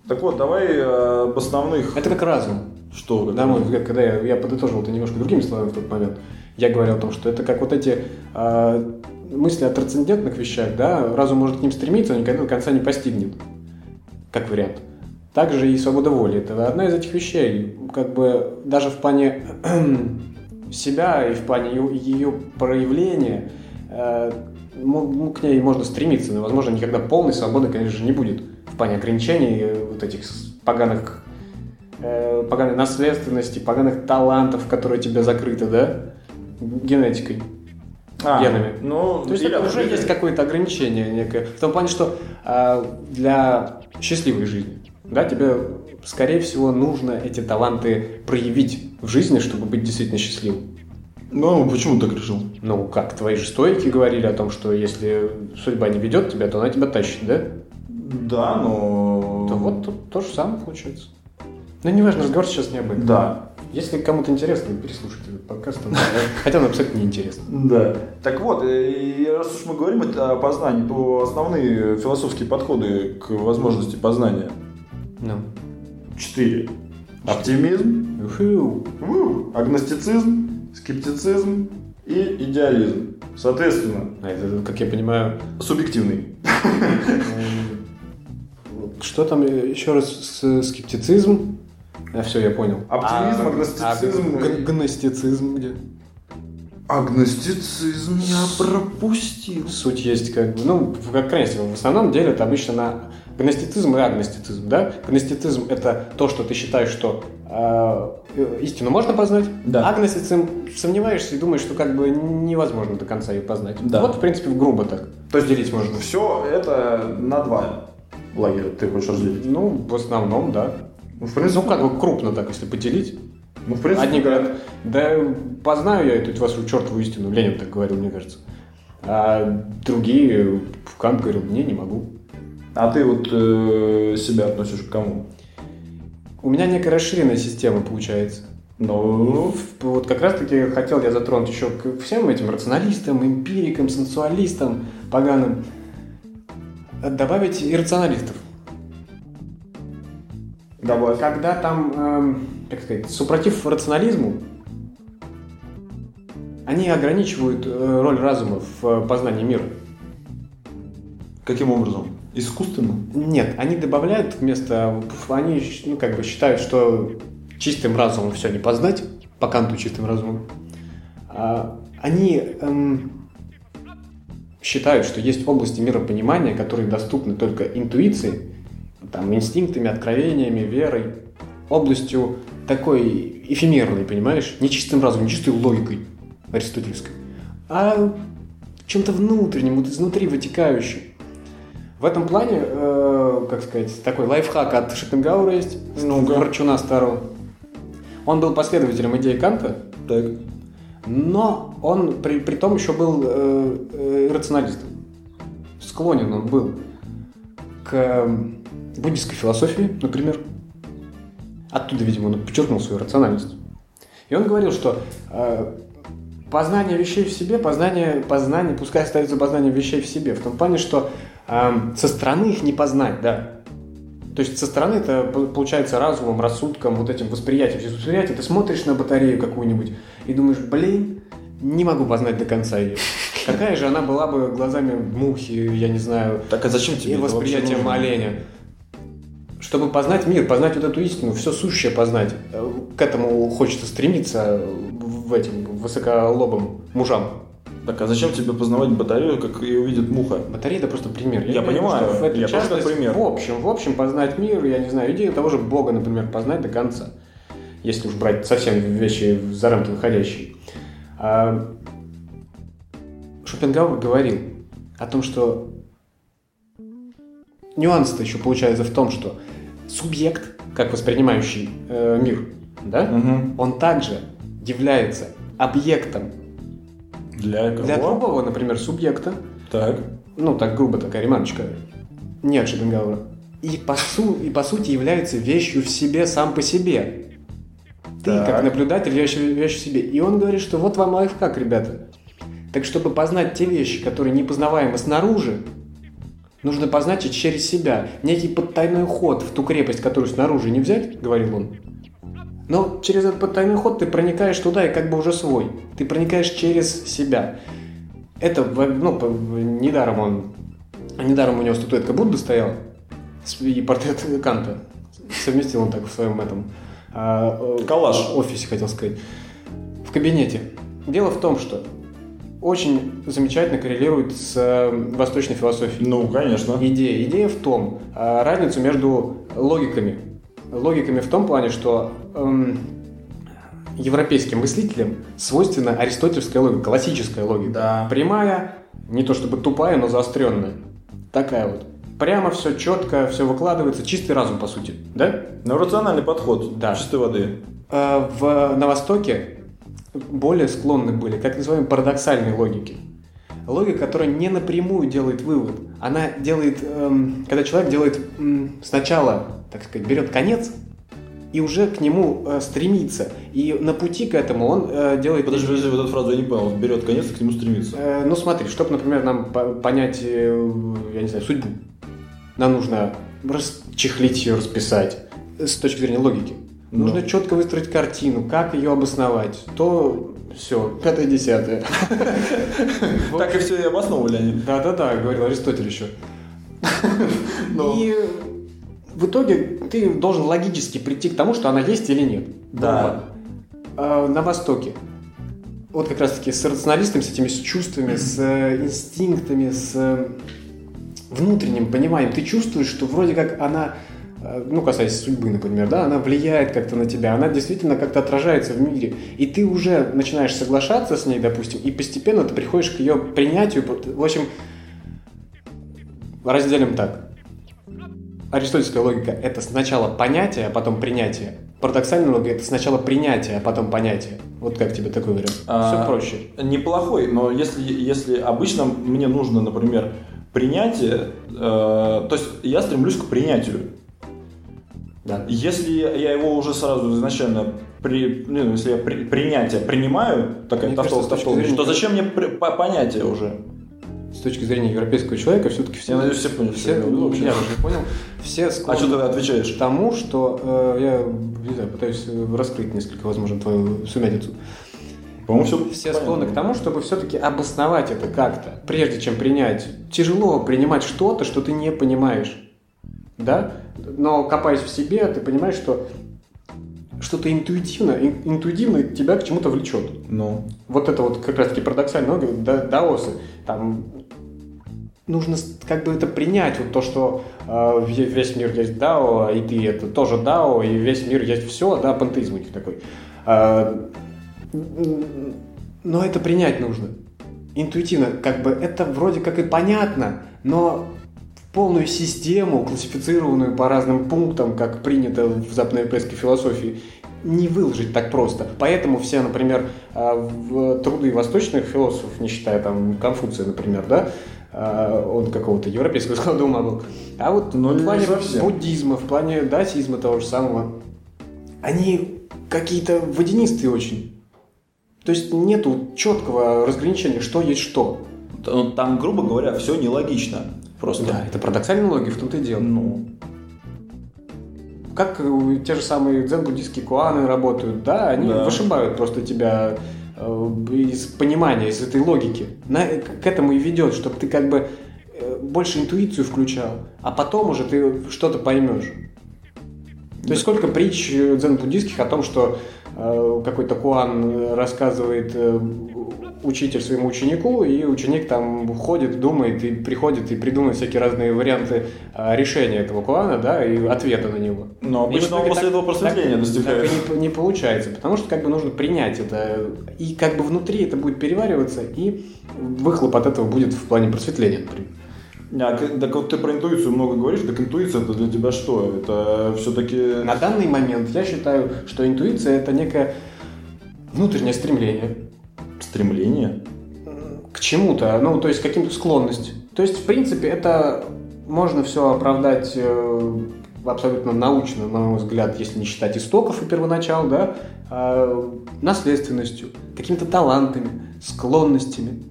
Так вот, давай э, об основных... Это как разум. Что? как- мой взгляд, когда я, я подытожил это немножко другими словами в тот момент, я говорил о том, что это как вот эти э, мысли о трансцендентных вещах, да, разум может к ним стремиться, но никогда до конца не постигнет, как вариант. Также и свобода воли. Это одна из этих вещей. Как бы даже в плане [CLEARS THROAT] себя и в плане ее, ее проявления э, ну, к ней можно стремиться, но, возможно, никогда полной свободы, конечно же, не будет в плане ограничений э, вот этих поганых э, поганой наследственности, поганых талантов, которые у тебя закрыты, да, генетикой. А, генами. Ну, То есть это уже есть какое-то ограничение некое. В том плане, что а, для счастливой жизни, да, тебе скорее всего, нужно эти таланты проявить в жизни, чтобы быть действительно счастливым. Ну, почему так решил? Ну, как твои же стойки говорили о том, что если судьба не ведет тебя, то она тебя тащит, да? Да, но... То вот тут то же самое получается. Но неважно, разговор сейчас не об этом. Да. Если кому-то интересно, переслушайте этот подкаст. Хотя он абсолютно неинтересно. Да. Так вот, э, и раз уж мы говорим о познании, то основные философские подходы к возможности познания Ну. четыре. Оптимизм, Уху. агностицизм, скептицизм и идеализм. Соответственно, А это, как я понимаю, субъективный. [LAUGHS] что там э, еще раз с- скептицизм? А все, я понял. Оптимизм, А- агностицизм а г- гностицизм где? Агностицизм я пропустил. Суть есть как бы, ну, как крайне всего, в основном делят обычно на гностицизм и агностицизм, да? Гностицизм – это то, что ты считаешь, что э, истину можно познать, Да. агностицизм сомневаешься и думаешь, что как бы невозможно до конца ее познать. Да. Вот, в принципе, грубо так. То есть делить можно. Все это на два лагеря ты хочешь разделить. Ну, в основном, да. Ну, в принципе, Ну, как бы крупно так, если поделить. Ну, в принципе, Одни говорят, да познаю я эту вашу чертову истину. Ленин так говорил, мне кажется. А другие, Кант говорил, не, не могу. А ты вот э, себя относишь к кому? У меня некая расширенная система получается. Ну, В- Вот как раз таки хотел я затронуть еще к всем этим рационалистам, эмпирикам, сенсуалистам, поганым, добавить иррационалистов. добавь. Когда там, эм, как сказать, супротив рационализму, они ограничивают э, роль разума в э, познании мира. Каким образом? Искусственно? Нет, они добавляют вместо... Они ну, как бы считают, что чистым разумом все не познать, по канту чистым разумом. А, они эм, считают, что есть области миропонимания, которые доступны только интуицией, там, инстинктами, откровениями, верой, областью такой эфемерной, понимаешь? Не чистым разумом, не чистой логикой аристотельской, а чем-то внутренним, вот изнутри вытекающим. В этом плане, э, как сказать, такой лайфхак от Шопенгауэра есть, Ну-ка. врачуна старого. Он был последователем идеи Канта, Так. но он при, при том еще был э, э, рационалистом. Склонен он был к буддийской философии, например. Оттуда, видимо, он подчеркнул свою рациональность. И он говорил, что э, познание вещей в себе, познание, познание, пускай остается познание вещей в себе, в том плане, что э, со стороны их не познать, да. То есть со стороны это получается разумом, рассудком, вот этим восприятием. Через восприятие ты смотришь на батарею какую-нибудь и думаешь, блин, не могу познать до конца ее. Какая же она была бы глазами мухи, я не знаю, Так а зачем тебе и восприятием оленя. Чтобы познать мир, познать вот эту истину, все сущее познать. Э, К этому хочется стремиться в этим высоколобым мужам. Так а зачем тебе познавать батарею, как ее увидит муха? Батарея это просто пример. Я в понимаю, что это я тоже как частность. пример. В общем, в общем, познать мир, я не знаю, идею того же Бога, например, познать до конца. Если уж брать совсем вещи за рамки выходящие. А, Шопенгауэр говорил о том, что нюанс-то еще получается в том, что субъект, как воспринимающий э, мир, да, Угу. он также является объектом Для кого? для другого, например, субъекта, Так. ну, так грубо такая ремарочка, не от Шопенгауэра, и по, су- и по сути является вещью в себе сам по себе. Ты, Так. как наблюдатель, вещь, вещь в себе. И он говорит, что вот вам лайфхак, ребята. Так, чтобы познать те вещи, которые непознаваемы снаружи, нужно познать их через себя. Некий подтайной ход в ту крепость, которую снаружи не взять, говорил он. Но через этот подтайный ход ты проникаешь туда и как бы уже свой. Ты проникаешь через себя. Это, ну, недаром он, недаром у него статуэтка Будды стояла и портрет Канта. Совместил он так в своем этом а, Коллаж. офисе, хотел сказать. В кабинете. Дело в том, что очень замечательно коррелирует с э, восточной философией. Ну, конечно. Идея. Идея в том, а, разницу между логиками. Логиками в том плане, что эм, европейским мыслителям свойственна аристотельская логика, классическая логика. Да. Прямая, не то чтобы тупая, но заостренная. Такая вот. прямо все четко, все выкладывается, чистый разум, по сути, да? Ну, рациональный подход. Да. Чистой воды. Э, В, на Востоке более склонны были, как называем, парадоксальной логике. Логика, которая не напрямую делает вывод. Она делает, эм, когда человек делает м, сначала, так сказать, берет конец и уже к нему э, стремится. И на пути к этому он э, делает... Подожди, подожди, вот эту фразу я не понял. Он берет конец и к нему стремится. Э, ну смотри, чтобы, например, нам по- понять, э, я не знаю, судьбу, нам нужно расчехлить ее, расписать э, с точки зрения логики. Ну. Нужно четко выстроить картину, как ее обосновать. То все, пятое, десятое. [LAUGHS] Так и все и обосновывали они. Да-да-да, говорил Аристотель еще. [LAUGHS] Ну. И в итоге ты должен логически прийти к тому, что она есть или нет. Да. А На Востоке. Вот как раз-таки с рационалистами, с этими с чувствами, с э, инстинктами, с э, внутренним пониманием. Ты чувствуешь, что вроде как она, ну, касаясь судьбы, например, да, она влияет как-то на тебя, она действительно как-то отражается в мире. И ты уже начинаешь соглашаться с ней, допустим, и постепенно ты приходишь к ее принятию. В общем, разделим так. Аристотельская логика – это сначала понятие, а потом принятие. Парадоксальная логика – это сначала принятие, а потом понятие. Вот как тебе такой вариант? А, Все проще. Неплохой, но если, если обычно мне нужно, например, принятие, э, то есть я стремлюсь к принятию. Да. Если я его уже сразу изначально при, ну, если я при- принятие принимаю, такая Мне кажется, тавтология, зрения- то зачем мне при- по- понятие уже? С точки зрения европейского человека, все-таки все... Я надеюсь, все поняли, все, я ну, вообще. я уже понял. Все А склонны что ты отвечаешь? к тому, что э, я не знаю, пытаюсь э, раскрыть несколько, возможно, твою сумятицу. По-моему, все, Все склонны к тому, чтобы все-таки обосновать это как-то, прежде чем принять. Тяжело принимать что-то, что ты не понимаешь. Да? Но копаясь в себе, ты понимаешь, что что-то интуитивно, ин- интуитивно тебя к чему-то влечет. Ну, Вот это вот как раз-таки парадоксально, ну, да, даосы, там нужно как бы это принять, вот то, что э, ве- весь мир есть дао, и ты это тоже дао, и весь мир есть все, да, пантеизм у них такой. М, но это принять нужно. Интуитивно, как бы это вроде как и понятно, но полную систему, классифицированную по разным пунктам, как принято в западноевропейской философии, не выложить так просто. Поэтому все, например, а, в труды восточных философов, не считая там Конфуция, например, да, а, он какого-то европейского [LAUGHS] склада ума был. А вот Ну, в не плане буддизма, в плане даосизма того же самого, они какие-то водянистые очень. То есть нету четкого разграничения, что есть что. Т- там, грубо говоря, все нелогично. Просто. Да, это парадоксальная логика, в том-то и дело. Ну, Как те же самые дзен-буддистские куаны работают, да, они Да. вышибают просто тебя э, из понимания, из этой логики. На- к этому и ведет, чтобы ты как бы э, больше интуицию включал, а потом уже ты что-то поймешь. То есть сколько притч э, дзен-буддистских о том, что какой-то куан э, рассказывает э, учитель своему ученику, и ученик там ходит, думает, и приходит и придумывает всякие разные варианты э, решения этого куана, да, и ответа на него. но обычно итоге после так- этого просветления достигает. так и не, не получается, потому что как бы нужно принять это, и как бы внутри это будет перевариваться, и выхлоп от этого будет в плане просветления, например. А, так вот ты про интуицию много говоришь, так интуиция это для тебя что? Это все-таки... На данный момент я считаю, что интуиция это некое внутреннее стремление Стремление? к чему-то, ну, то есть каким-то склонность. То есть, в принципе, это можно все оправдать э, абсолютно научно, на мой взгляд, если не считать истоков и первоначал, да, а, наследственностью, какими-то талантами, склонностями.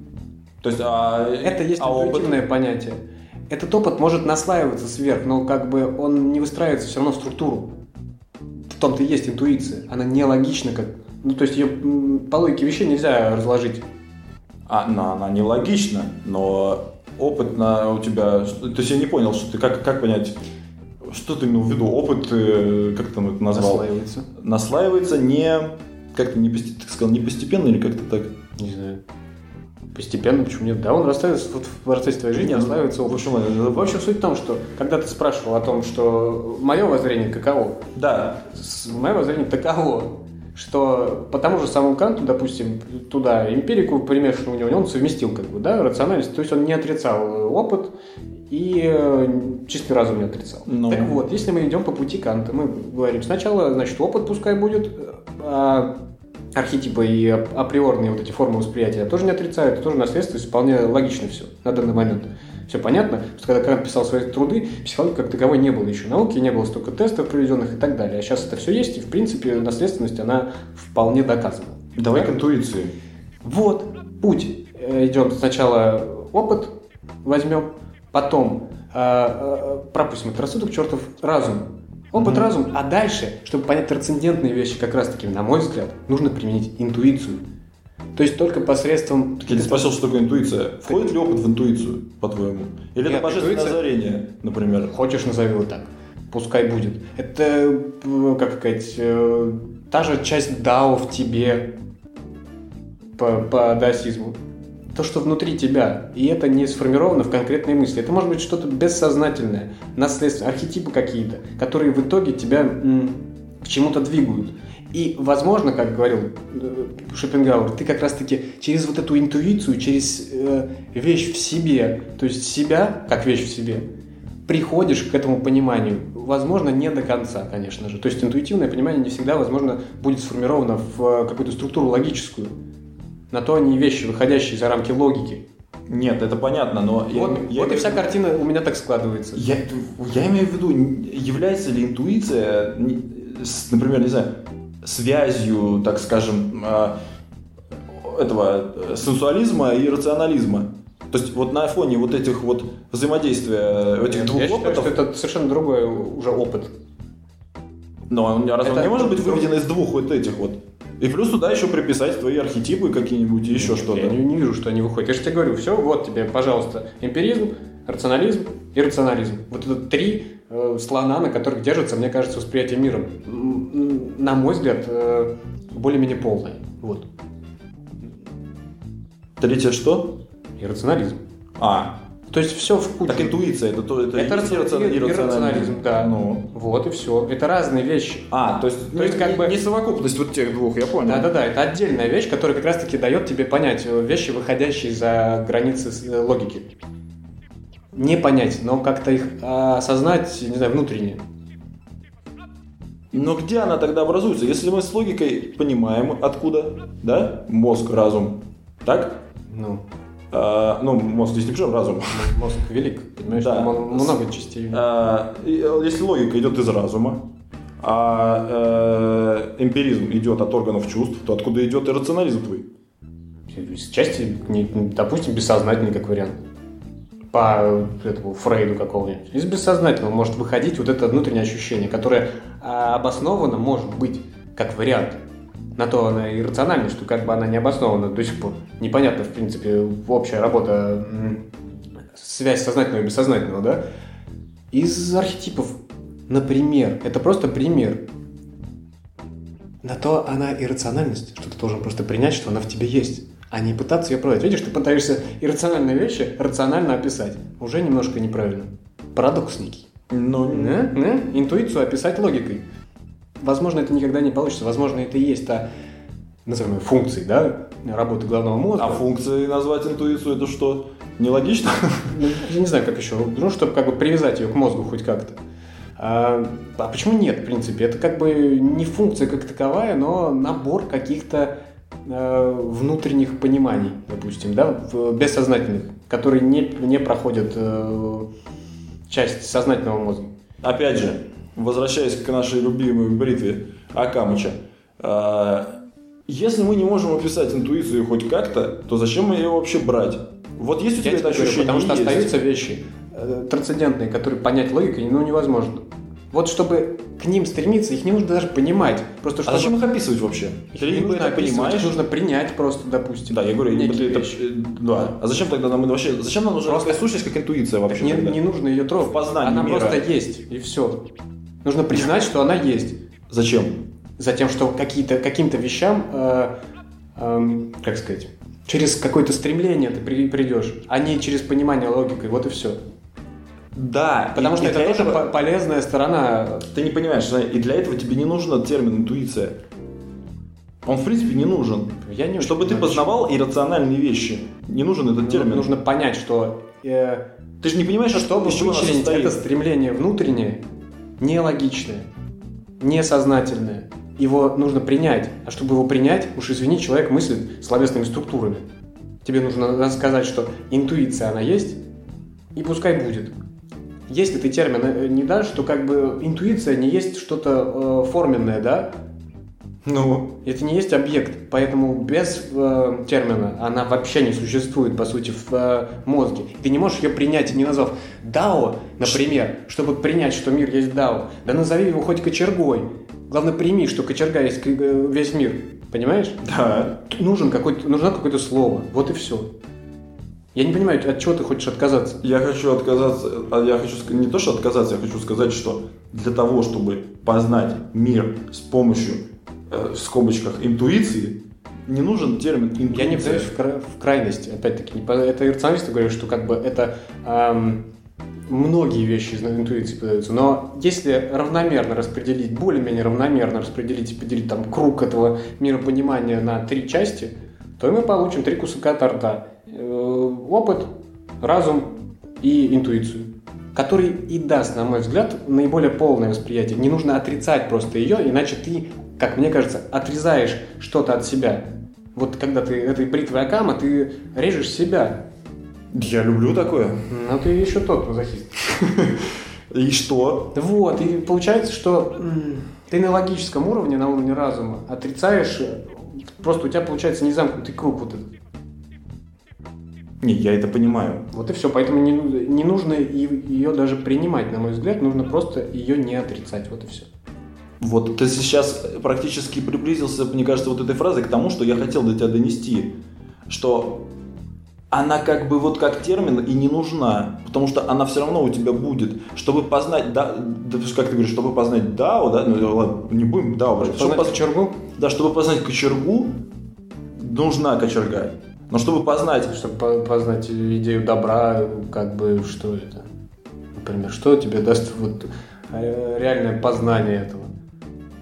То есть, а, Это есть а опыт? интуитивное понятие. Этот опыт может наслаиваться сверх, но как бы он не выстраивается все равно в структуру. В том-то и есть интуиция. Она нелогична, как... Ну, то есть ее по логике вещей нельзя разложить. А, она, она нелогична, но опыт на у тебя... То есть я не понял, что ты как, как понять, что ты имел в виду? Опыт, э, как там это назвал? Наслаивается. Наслаивается не... Как ты не, ты сказал, не постепенно или как-то так? Не знаю. Постепенно, почему нет? Да, он растает вот в процессе твоей жизни, В опыт. общем, это- В общем, суть в том, что когда ты спрашивал о том, что мое воззрение каково, Да, мое воззрение таково, что по тому же самому Канту, допустим, туда эмпирику примешанную у него, он совместил как бы, да, рациональность, то есть он не отрицал опыт и э, чистый разум не отрицал. Ну. Так вот, если мы идем по пути Канта, мы говорим сначала, значит, опыт пускай будет, а архетипы и ап- априорные вот эти формы восприятия тоже не отрицают, это тоже наследственность, вполне логично все на данный момент. Все понятно, потому что когда Кант писал свои труды, психологии как таковой не было еще науки, не было столько тестов проведенных и так далее. А сейчас это все есть, и в принципе наследственность, она вполне доказана. Давай к интуиции. Вот, путь. Э, Идем сначала опыт возьмем, потом э, э, пропустим это рассудок, чертов разум. Опыт, Мгм. разум, а дальше, чтобы понять трансцендентные вещи, как раз таки, на мой взгляд, нужно применить интуицию. То есть только посредством... Я не спросил, что такое интуиция. Входит ли опыт в интуицию, по-твоему? Или Нет, это божественное интуиция- озарение, например? Хочешь, назови вот так. Пускай будет. Это, э, как сказать, э, та же часть дао в тебе по, по даосизму. То, что внутри тебя. И это не сформировано в конкретной мысли. Это может быть что-то бессознательное, наследственное, архетипы какие-то, которые в итоге тебя м, к чему-то двигают. И, возможно, как говорил э, Шопенгауэр, ты как раз-таки через вот эту интуицию, через э, вещь в себе, то есть себя, как вещь в себе, приходишь к этому пониманию. Возможно, не до конца, конечно же. То есть интуитивное понимание не всегда, возможно, будет сформировано в э, какую-то структуру логическую. На то они вещи, выходящие за рамки логики. Нет, это понятно, но... я- вот я вот и имею вся картина у меня так складывается. Я, я имею в виду, является ли интуиция, например, не знаю, связью, так скажем, э, этого э, сенсуализма и рационализма? То есть вот на фоне вот этих вот взаимодействия этих Нет, двух я считаю, опытов, что это совершенно другой уже опыт. но он, разве он это- не может быть выведен из двух вот этих вот? И плюс туда еще приписать твои архетипы какие-нибудь и еще что-то. Я не, не вижу, что они выходят. Я же тебе говорю, все, вот тебе, пожалуйста, эмпиризм, рационализм и рационализм. Вот это три э, слона, на которых держится, мне кажется, восприятие мира. На мой взгляд, э, более-менее полное. Вот. Третье что? И рационализм. А, То есть все в кучу. так интуиция, это, то, это, Это иррационализм. да. Ну. Вот и все. Это разные вещи. А, то есть, То есть как не, бы- не совокупность вот тех двух, я понял. Да-да-да, это отдельная вещь, которая как раз-таки дает тебе понять э, вещи, выходящие за границы э, логики. Не понять, но как-то их а, осознать, не знаю, внутренне. Но где она тогда образуется? Если мы с логикой понимаем, откуда, да, мозг, разум, так? Ну, А, ну, мозг здесь не причем, разум. мозг велик, понимаешь, Да. там много частей. А, э, если логика идет из разума, а э, эмпиризм идет от органов чувств, то откуда идет и рационализм твой? Части, допустим, бессознательный как вариант. По э, этому Фрейду какого-нибудь. Из бессознательного может выходить вот это внутреннее ощущение, которое а, обосновано может быть как вариант. На то она и рациональна, что как бы она не обоснована до сих пор. Непонятно, в принципе, общая работа, связь сознательного и бессознательного, да? Из архетипов, например, это просто пример. На то она иррациональность, что ты должен просто принять, что она в тебе есть, а не пытаться ее продать. Видишь, ты пытаешься иррациональные вещи рационально описать. Уже немножко неправильно. Парадокс некий. Ну, Да? Да? Интуицию описать логикой. Возможно, это никогда не получится. Возможно, это и есть та, назовем ее, функцией, да, работы головного мозга. а функцией назвать интуицию это что? Нелогично? Ну, я не знаю, как еще. Ну, чтобы как бы привязать ее к мозгу хоть как-то. А, а почему нет, в принципе? Это как бы не функция как таковая, но набор каких-то э, внутренних пониманий, допустим, да, бессознательных, которые не, не проходят э, часть сознательного мозга. Опять же, возвращаясь к нашей любимой бритве Акамыча, а, если мы не можем описать интуицию хоть как-то, то зачем ее вообще брать? Вот есть у тебя Я это говорю, ощущение? потому что Есть. остаются вещи э, трансцендентные, которые понять логикой ну, невозможно. Вот чтобы к ним стремиться, их не нужно даже понимать. Просто А чтобы зачем их описывать вообще? Их либо нужно это понимаешь, их нужно принять просто, допустим. Да, я говорю, некие это- вещи. э, да. А зачем тогда нам вообще, зачем нам нужна Просто- такая сущность, как интуиция вообще? не, тогда? не нужно ее трогать. В познании Она мира. просто есть, и все. Нужно признать, что она есть. Зачем? Затем, что какие-то, каким-то вещам, э, эм, как сказать, через какое-то стремление ты при- придешь, а не через понимание логикой. Вот и все. Да. Потому и- что и это тоже этого- по- полезная сторона. Ты не понимаешь, и для этого тебе не нужен термин интуиция. Он, в принципе, не нужен. Я не Чтобы ты познавал иррациональные вещи, не нужен этот почему. термин. Нужно понять, что э, Ты же не понимаешь, а Чтобы вычленить это стремление внутреннее, нелогичное, несознательное, его нужно принять. А чтобы его принять, уж извини, человек мыслит словесными структурами. Тебе нужно сказать, что интуиция она есть, и пускай будет. Если ты термин э, не дашь, то как бы интуиция не есть что-то э, форменное, да? Ну, Это не есть объект, поэтому без э, термина она вообще не существует, по сути, в э, мозге. Ты не можешь ее принять, не назвав Дао, например, чтобы принять, что мир есть Дао. Да назови его хоть кочергой. Главное, прими, что кочерга есть э, весь мир. Понимаешь? да. Нужен какой-то, нужно какое-то слово. Вот и все. Я не понимаю, от чего ты хочешь отказаться? Я хочу отказаться, а я хочу не то, что отказаться, я хочу сказать, что для того, чтобы познать мир с помощью, в скобочках, интуиции, не нужен термин интуиция. Я не вдаюсь в, кра- в крайности, опять-таки. не по- Это иррационалисты говорят, что как бы это ам, многие вещи из интуиции подаются. Но если равномерно распределить, более-менее равномерно распределить и поделить там круг этого миропонимания на три части, то мы получим три куска торта. Э, Опыт, разум и интуицию. Который и даст, на мой взгляд, наиболее полное восприятие. Не нужно отрицать просто ее, иначе ты, как мне кажется, отрезаешь что-то от себя. Вот когда ты этой бритвой Акама, ты режешь себя. Я люблю такое. Ну, ты еще тот мазохист. [LAUGHS] И что? Вот, и получается, что ты на логическом уровне, на уровне разума, отрицаешь, э, просто у тебя получается незамкнутый круг вот этот. Не, я это понимаю. Вот и все, поэтому не, не нужно ее даже принимать, на мой взгляд, нужно просто ее не отрицать, вот и все. Вот ты сейчас практически приблизился, мне кажется, вот этой фразой к тому, что я хотел до тебя донести, что она как бы вот как термин и не нужна, потому что она все равно у тебя будет. Чтобы познать, да, да, как ты говоришь, чтобы познать дао, да, ну ладно, не будем дао, брать. чтобы Познать поз- кочергу, да, чтобы познать кочергу, нужна кочерга. Но чтобы познать, чтобы по- познать идею добра, как бы, что это? Например, что тебе даст вот э, реальное познание этого?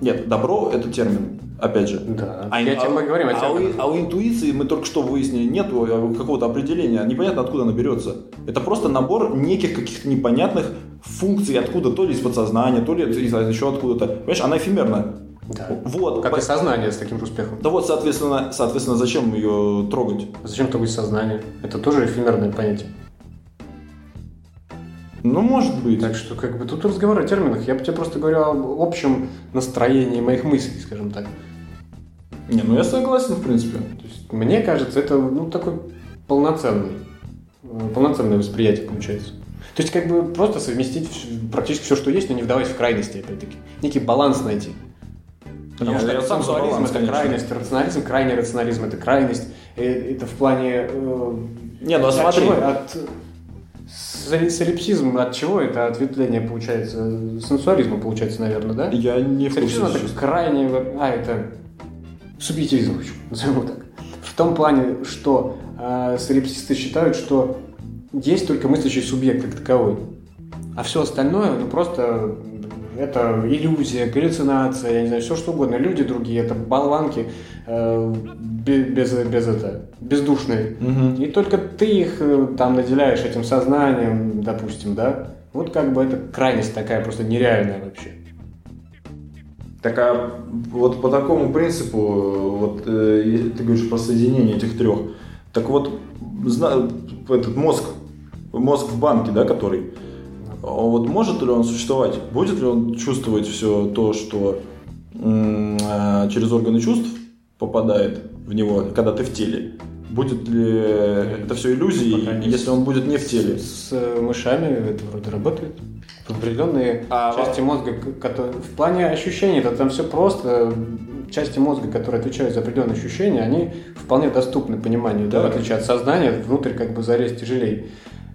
Нет, добро это термин, опять же. Да, А, я а тебе у- говорим о а у, а у интуиции мы только что выяснили, нету э, какого-то определения, непонятно откуда она берется. Это просто набор неких каких-то непонятных функций откуда, то ли из подсознания, то ли из- еще откуда-то. Понимаешь, она эфемерна. Да. Вот. Как По- и сознание с таким же успехом. Да вот, соответственно, соответственно, зачем ее трогать? Зачем трогать сознание? Это тоже эфемерное понятие. Ну, может быть. Так что, как бы, тут разговор о терминах. Я бы тебе просто говорю об общем настроении моих мыслей, скажем так. Не, ну я согласен, в принципе. То есть, мне кажется, это, ну, такой полноценный, э, полноценное восприятие получается. То есть, как бы, просто совместить практически все, что есть, но не вдаваясь в крайности, опять-таки. Некий баланс найти. Потому Я- что я сам за баланс, это конечно. крайность, рационализм, крайний рационализм это крайность. Э, Это в плане... э, Не, ну а от смотри. чего? От солипсизм от чего это ответвление получается? Сенсуализма получается, наверное, да? Я не в курсе. Солипсизм это крайне... А, это субъективизм, назовем его так. В том плане, что э, солипсисты считают, что есть только мыслящий субъект как таковой. А все остальное, ну просто это иллюзия, галлюцинация, я не знаю, все что угодно. Люди другие, это болванки э, бе- без, без это, бездушные. Мгм. И только ты их э, там наделяешь этим сознанием, допустим, да? Вот как бы это крайность такая просто нереальная вообще. Так а вот по такому принципу, вот э, ты говоришь про соединение этих трех. Так вот, зна- этот мозг, мозг в банке, да, который, вот может ли он существовать? Будет ли он чувствовать все то, что а, через органы чувств попадает в него, когда ты в теле? Будет ли это все Пока не если он будет не в теле? С, с, э, мышами это вроде работает. Определенные А части мозга, которые в плане ощущений, это там все просто. Части мозга, которые отвечают за определенные ощущения, они вполне доступны пониманию, да, в отличие от сознания, внутрь как бы залезть тяжелее.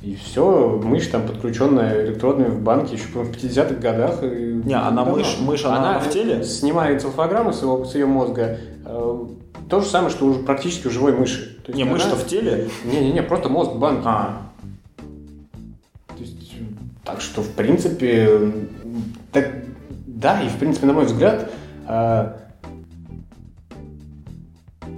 И все, мышь там подключенная электродами в банке еще в 50-х годах. Не, она давно. мышь- мышь, она в теле? снимает цилфограмму с, его- с ее мозга. э, то же самое, что уже практически у живой мыши. То есть Не, она- мышь-то в теле? Не-не-не, просто мозг в банке. А, То есть, так что, в принципе, так, да, и, в принципе, на мой взгляд, а,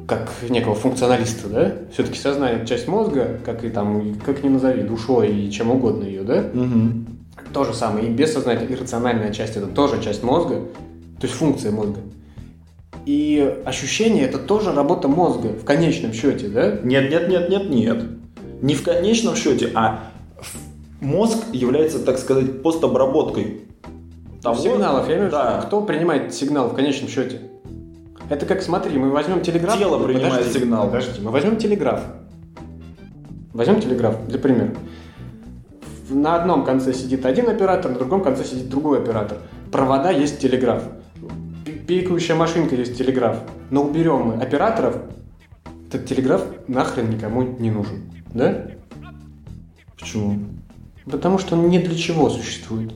как некого функционалиста, да? Все-таки сознание это часть мозга, как и там, как ни назови, душой и чем угодно ее, да? Угу. То же самое. И бессознательная, иррациональная часть это тоже часть мозга, то есть функция мозга. И ощущение это тоже работа мозга в конечном счете, да? Нет, нет, нет, нет, нет. Не в конечном счете, а мозг является, так сказать, постобработкой того- Сигналов, я имею в виду, Да. кто принимает сигнал в конечном счете? Это как, смотри, мы возьмем телеграф. Тело принимает Подожди, сигнал. Подожди, мы возьмем телеграф. Возьмем телеграф, для примера. На одном конце сидит один оператор, на другом конце сидит другой оператор. Провода есть телеграф. Пи- Пикающая машинка есть телеграф. Но уберем мы операторов, этот телеграф нахрен никому не нужен. Да? Почему? Потому что он не для чего существует.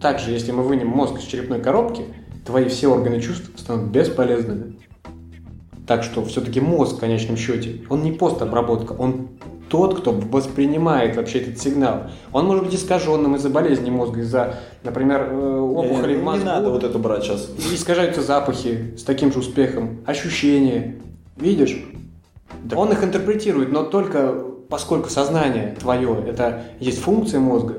Также, если мы вынем мозг из черепной коробки, твои все органы чувств станут бесполезными. Так что все-таки мозг в конечном счете, он не постобработка, он тот, кто воспринимает вообще этот сигнал. Он может быть искаженным из-за болезни мозга, из-за, например, э, опухоли не, в мозгу. не надо вот это брать сейчас. И искажаются запахи с таким же успехом, ощущения. Видишь? Так- Он их интерпретирует, но только поскольку сознание твое это есть функция мозга,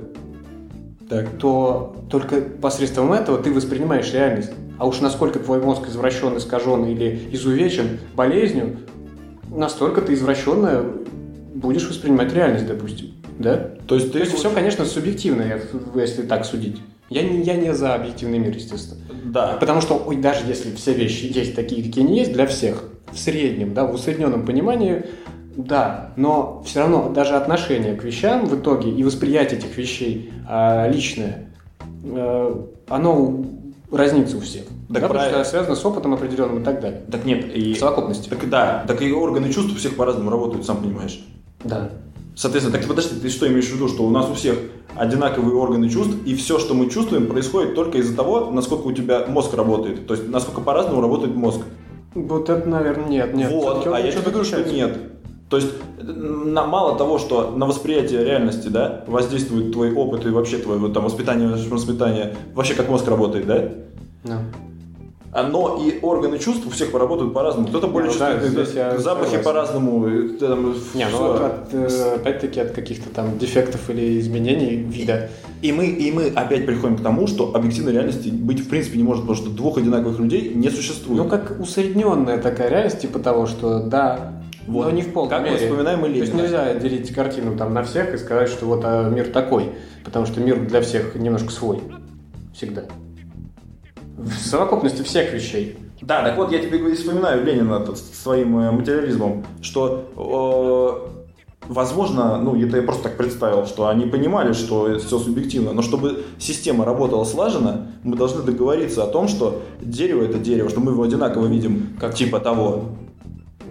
Так. то только посредством этого ты воспринимаешь реальность. А уж насколько твой мозг извращен, искажен или изувечен болезнью, настолько ты извращенно будешь воспринимать реальность, допустим. Да? То есть ты... То есть все, конечно, субъективно, если так судить. Я не, я не за объективный мир, естественно. Да. Потому что, ой, даже если все вещи есть такие, какие они есть, для всех, в среднем, да, в усредненном понимании, да, но все равно даже отношение к вещам в итоге и восприятие этих вещей а, личное, э, оно разнится у всех. Так да, потому правильно. что связано с опытом определенным и так далее. Так нет, и... В совокупности. Так да, так и органы чувств у всех по-разному работают, сам понимаешь. Да. Соответственно, так подожди, ты что имеешь в виду, что у нас у всех одинаковые органы чувств, и все, что мы чувствуем, происходит только из-за того, насколько у тебя мозг работает. То есть, насколько по-разному работает мозг. Вот это, наверное, нет, нет. вот, а я что-то говорю, что нет. То есть, на, мало того, что на восприятие реальности, да, воздействует твой опыт и вообще твое вот, там, воспитание, воспитание, вообще как мозг работает, да, Да. А, но и органы чувств у всех поработают по-разному. Кто-то более Ну да, чувствительный, здесь я запахи по-разному. там Не, ну от, э, опять-таки от каких-то там дефектов или изменений вида. И мы, и мы опять приходим к тому, что объективной реальности быть в принципе не может, потому что двух одинаковых людей не существует. Ну, как усредненная такая реальность, типа того, что да, Вот. но не в полной Как мы мере. вспоминаем То есть Ленина. нельзя делить картину там на всех и сказать, что вот а, мир такой, потому что мир для всех немножко свой. Всегда. В совокупности всех вещей. Да, так вот я тебе вспоминаю Ленина своим э, материализмом, что э, возможно, ну это я просто так представил, что они понимали, что все субъективно, но чтобы система работала слаженно, мы должны договориться о том, что дерево это дерево, что мы его одинаково видим, как типа того.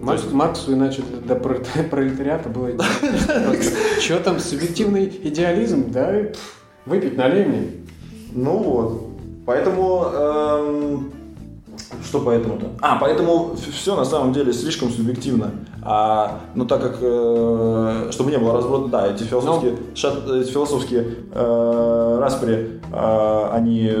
Маркс, Марксу иначе для пролет- [LAUGHS] пролетариата было [LAUGHS] Что там, субъективный идеализм, да? Выпить налей мне. Ну вот. Поэтому... эм, что поэтому-то? А, поэтому все на самом деле слишком субъективно. А, ну так как, э, чтобы не было разброда, да, эти философские, шат- эти философские э, распри, э, они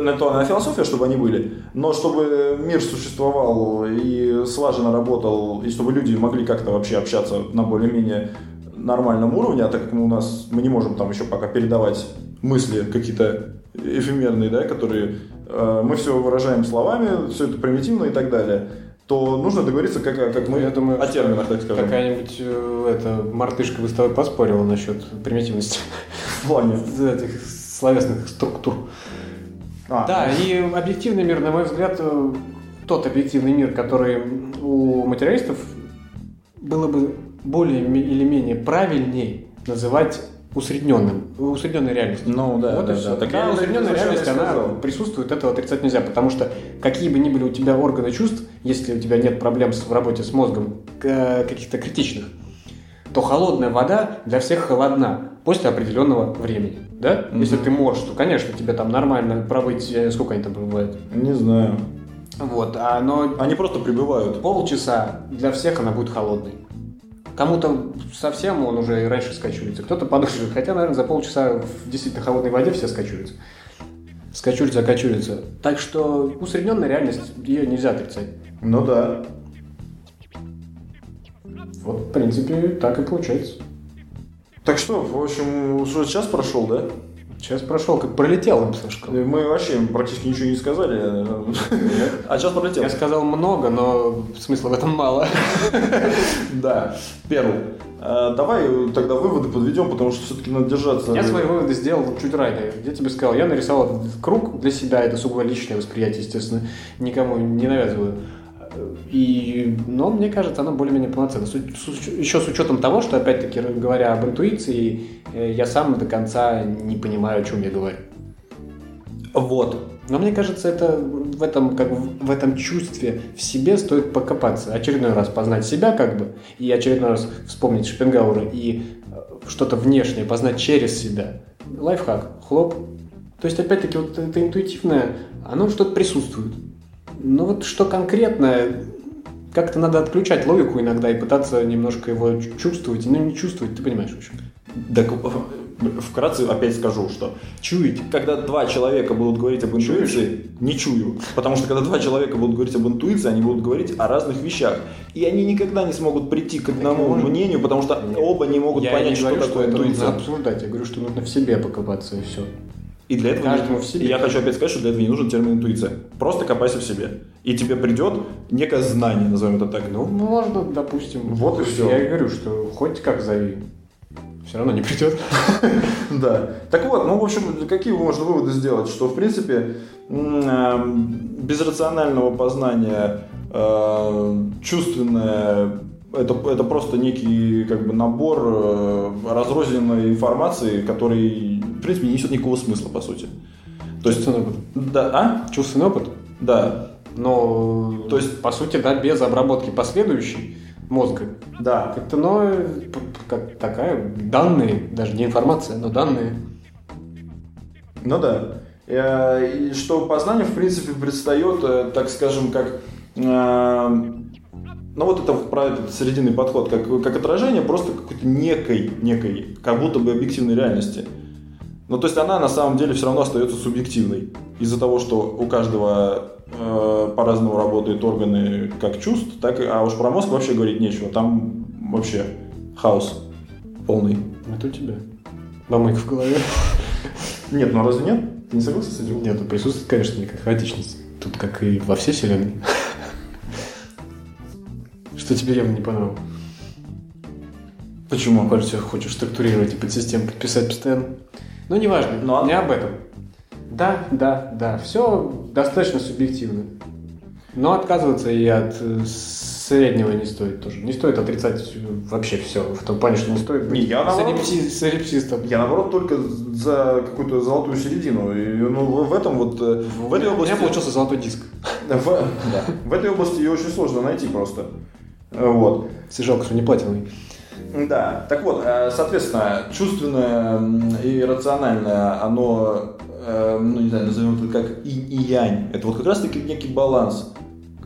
на то она философия, чтобы они были, но чтобы мир существовал и слаженно работал, и чтобы люди могли как-то вообще общаться на более-менее нормальном уровне, а так как мы у нас мы не можем там еще пока передавать мысли какие-то эфемерные, да, которые э, мы все выражаем словами, все это примитивно и так далее, то нужно договориться, как, как мы Я думаю, о терминах, так скажем. Какая-нибудь э, это, мартышка бы с тобой поспорила насчет примитивности В плане. [LAUGHS] этих словесных структур. А, Да, и объективный мир, на мой взгляд, э, тот объективный мир, который у материалистов было бы более или менее правильней называть усредненным, усредненной реальностью. Ну да, Вот да, да. Так Да, усредненная реальность, она сказал. присутствует, этого отрицать нельзя, потому что какие бы ни были у тебя органы чувств, если у тебя нет проблем в работе с мозгом к- каких-то критичных, то холодная вода для всех холодна после определенного времени. Да? Мгм. Если ты можешь, то, конечно, тебе там нормально пробыть, знаю, сколько они там бывают. Не знаю. Вот, а, но Они просто прибывают. полчаса для всех она будет холодной. Кому-то совсем он уже и раньше скачивается, кто-то подольше. Хотя, наверное, за полчаса в действительно холодной воде все скачиваются. Скачиваются, закачиваются. Так что усредненная реальность, ее нельзя отрицать. Ну да. Вот, в принципе, так и получается. Так что, в общем, уже час прошел, да? Сейчас прошел, как пролетел, Сашка. Мы вообще практически ничего не сказали. А час пролетел. Я сказал много, но смысла в этом мало. [LAUGHS] Да. Первый. А, Давай тогда выводы подведем, потому что все-таки надо держаться. Я свои выводы сделал чуть ранее. Я тебе сказал, я нарисовал круг для себя, это сугубо личное восприятие, естественно, никому не навязываю. И, но мне кажется, оно более-менее полноценно. С с еще с учетом того, что, опять-таки, говоря об интуиции, э, я сам до конца не понимаю, о чем я говорю. Вот. Но мне кажется, это в этом, как в в этом чувстве в себе стоит покопаться. Очередной раз познать себя, как бы, и очередной раз вспомнить Шопенгауэра и э, что-то внешнее познать через себя. Лайфхак, хлоп. То есть, опять-таки, вот это интуитивное, оно что-то присутствует. Но вот что конкретно, как-то надо отключать логику иногда и пытаться немножко его чу- чувствовать, ну не чувствовать, ты понимаешь, в общем. Так, вкратце опять скажу, что Чуять. когда два человека будут говорить об интуиции, не чую. Потому что когда два человека будут говорить об интуиции, они будут говорить о разных вещах. И они никогда не смогут прийти к одному может. мнению, потому что Нет. оба не могут я понять, не что говорю, такое что это интуиция. нужно обсуждать, я говорю, что нужно в себе покопаться и все. И для этого Каждому в себе. и я хочу опять сказать, что для этого не нужен термин интуиция. Просто копайся в себе. И тебе придет некое знание, назовем это так. Ну, можно, допустим. Вот и всё. Я и говорю, что хоть как зови. Все равно не придет. [LAUGHS] Да. Так вот, ну, в общем, какие можно выводы сделать? Что, в принципе, м, э, без рационального познания э, чувственное это, это просто некий как бы набор э, разрозненной информации, который, принципе, не несет никакого смысла, по сути. То есть, Чувственный опыт. да, а? Чувственный опыт. Да, Но, То есть- по сути, да, без обработки последующей мозга. да. Как-то, но, как такая, данные, даже не информация, но данные. Ну да. Э, И что познание, в принципе, предстает, э, так скажем, как... э, Ну вот это вот про этот срединный подход, как, как отражение просто какой-то некой, некой, как будто бы объективной реальности. Ну то есть она на самом деле все равно остается субъективной. Из-за того, что у каждого э, по-разному работают органы как чувств, так и... А уж про мозг вообще говорить нечего. Там вообще хаос полный. Это у тебя. Бамык в голове. Нет, ну разве нет? Ты не согласен с этим? Нет, тут присутствует, конечно, некая хаотичность. Тут как и во всей вселенной. Что тебе явно не понравилось? Почему? Кажется, хочешь структурировать и подсистему подписать постоянно. Ну, неважно, Ну, а- не об этом. Да, да, да, все достаточно субъективно. Но отказываться и от э, среднего не стоит тоже. Не стоит отрицать вообще все. В том плане, что не стоит быть Не, я наоборот- солипси- солипсистом. Я наоборот только за какую-то золотую середину. И, ну, в этом вот э, в этой У меня области. получился золотой диск. [LAUGHS] В, в этой области ее очень сложно найти просто. Вот. Жалко, что не платиновый. Да. Так вот, э, соответственно, чувственное и рациональное, оно, э, ну не знаю, назовем это как инь и янь. Это вот как раз таки некий баланс.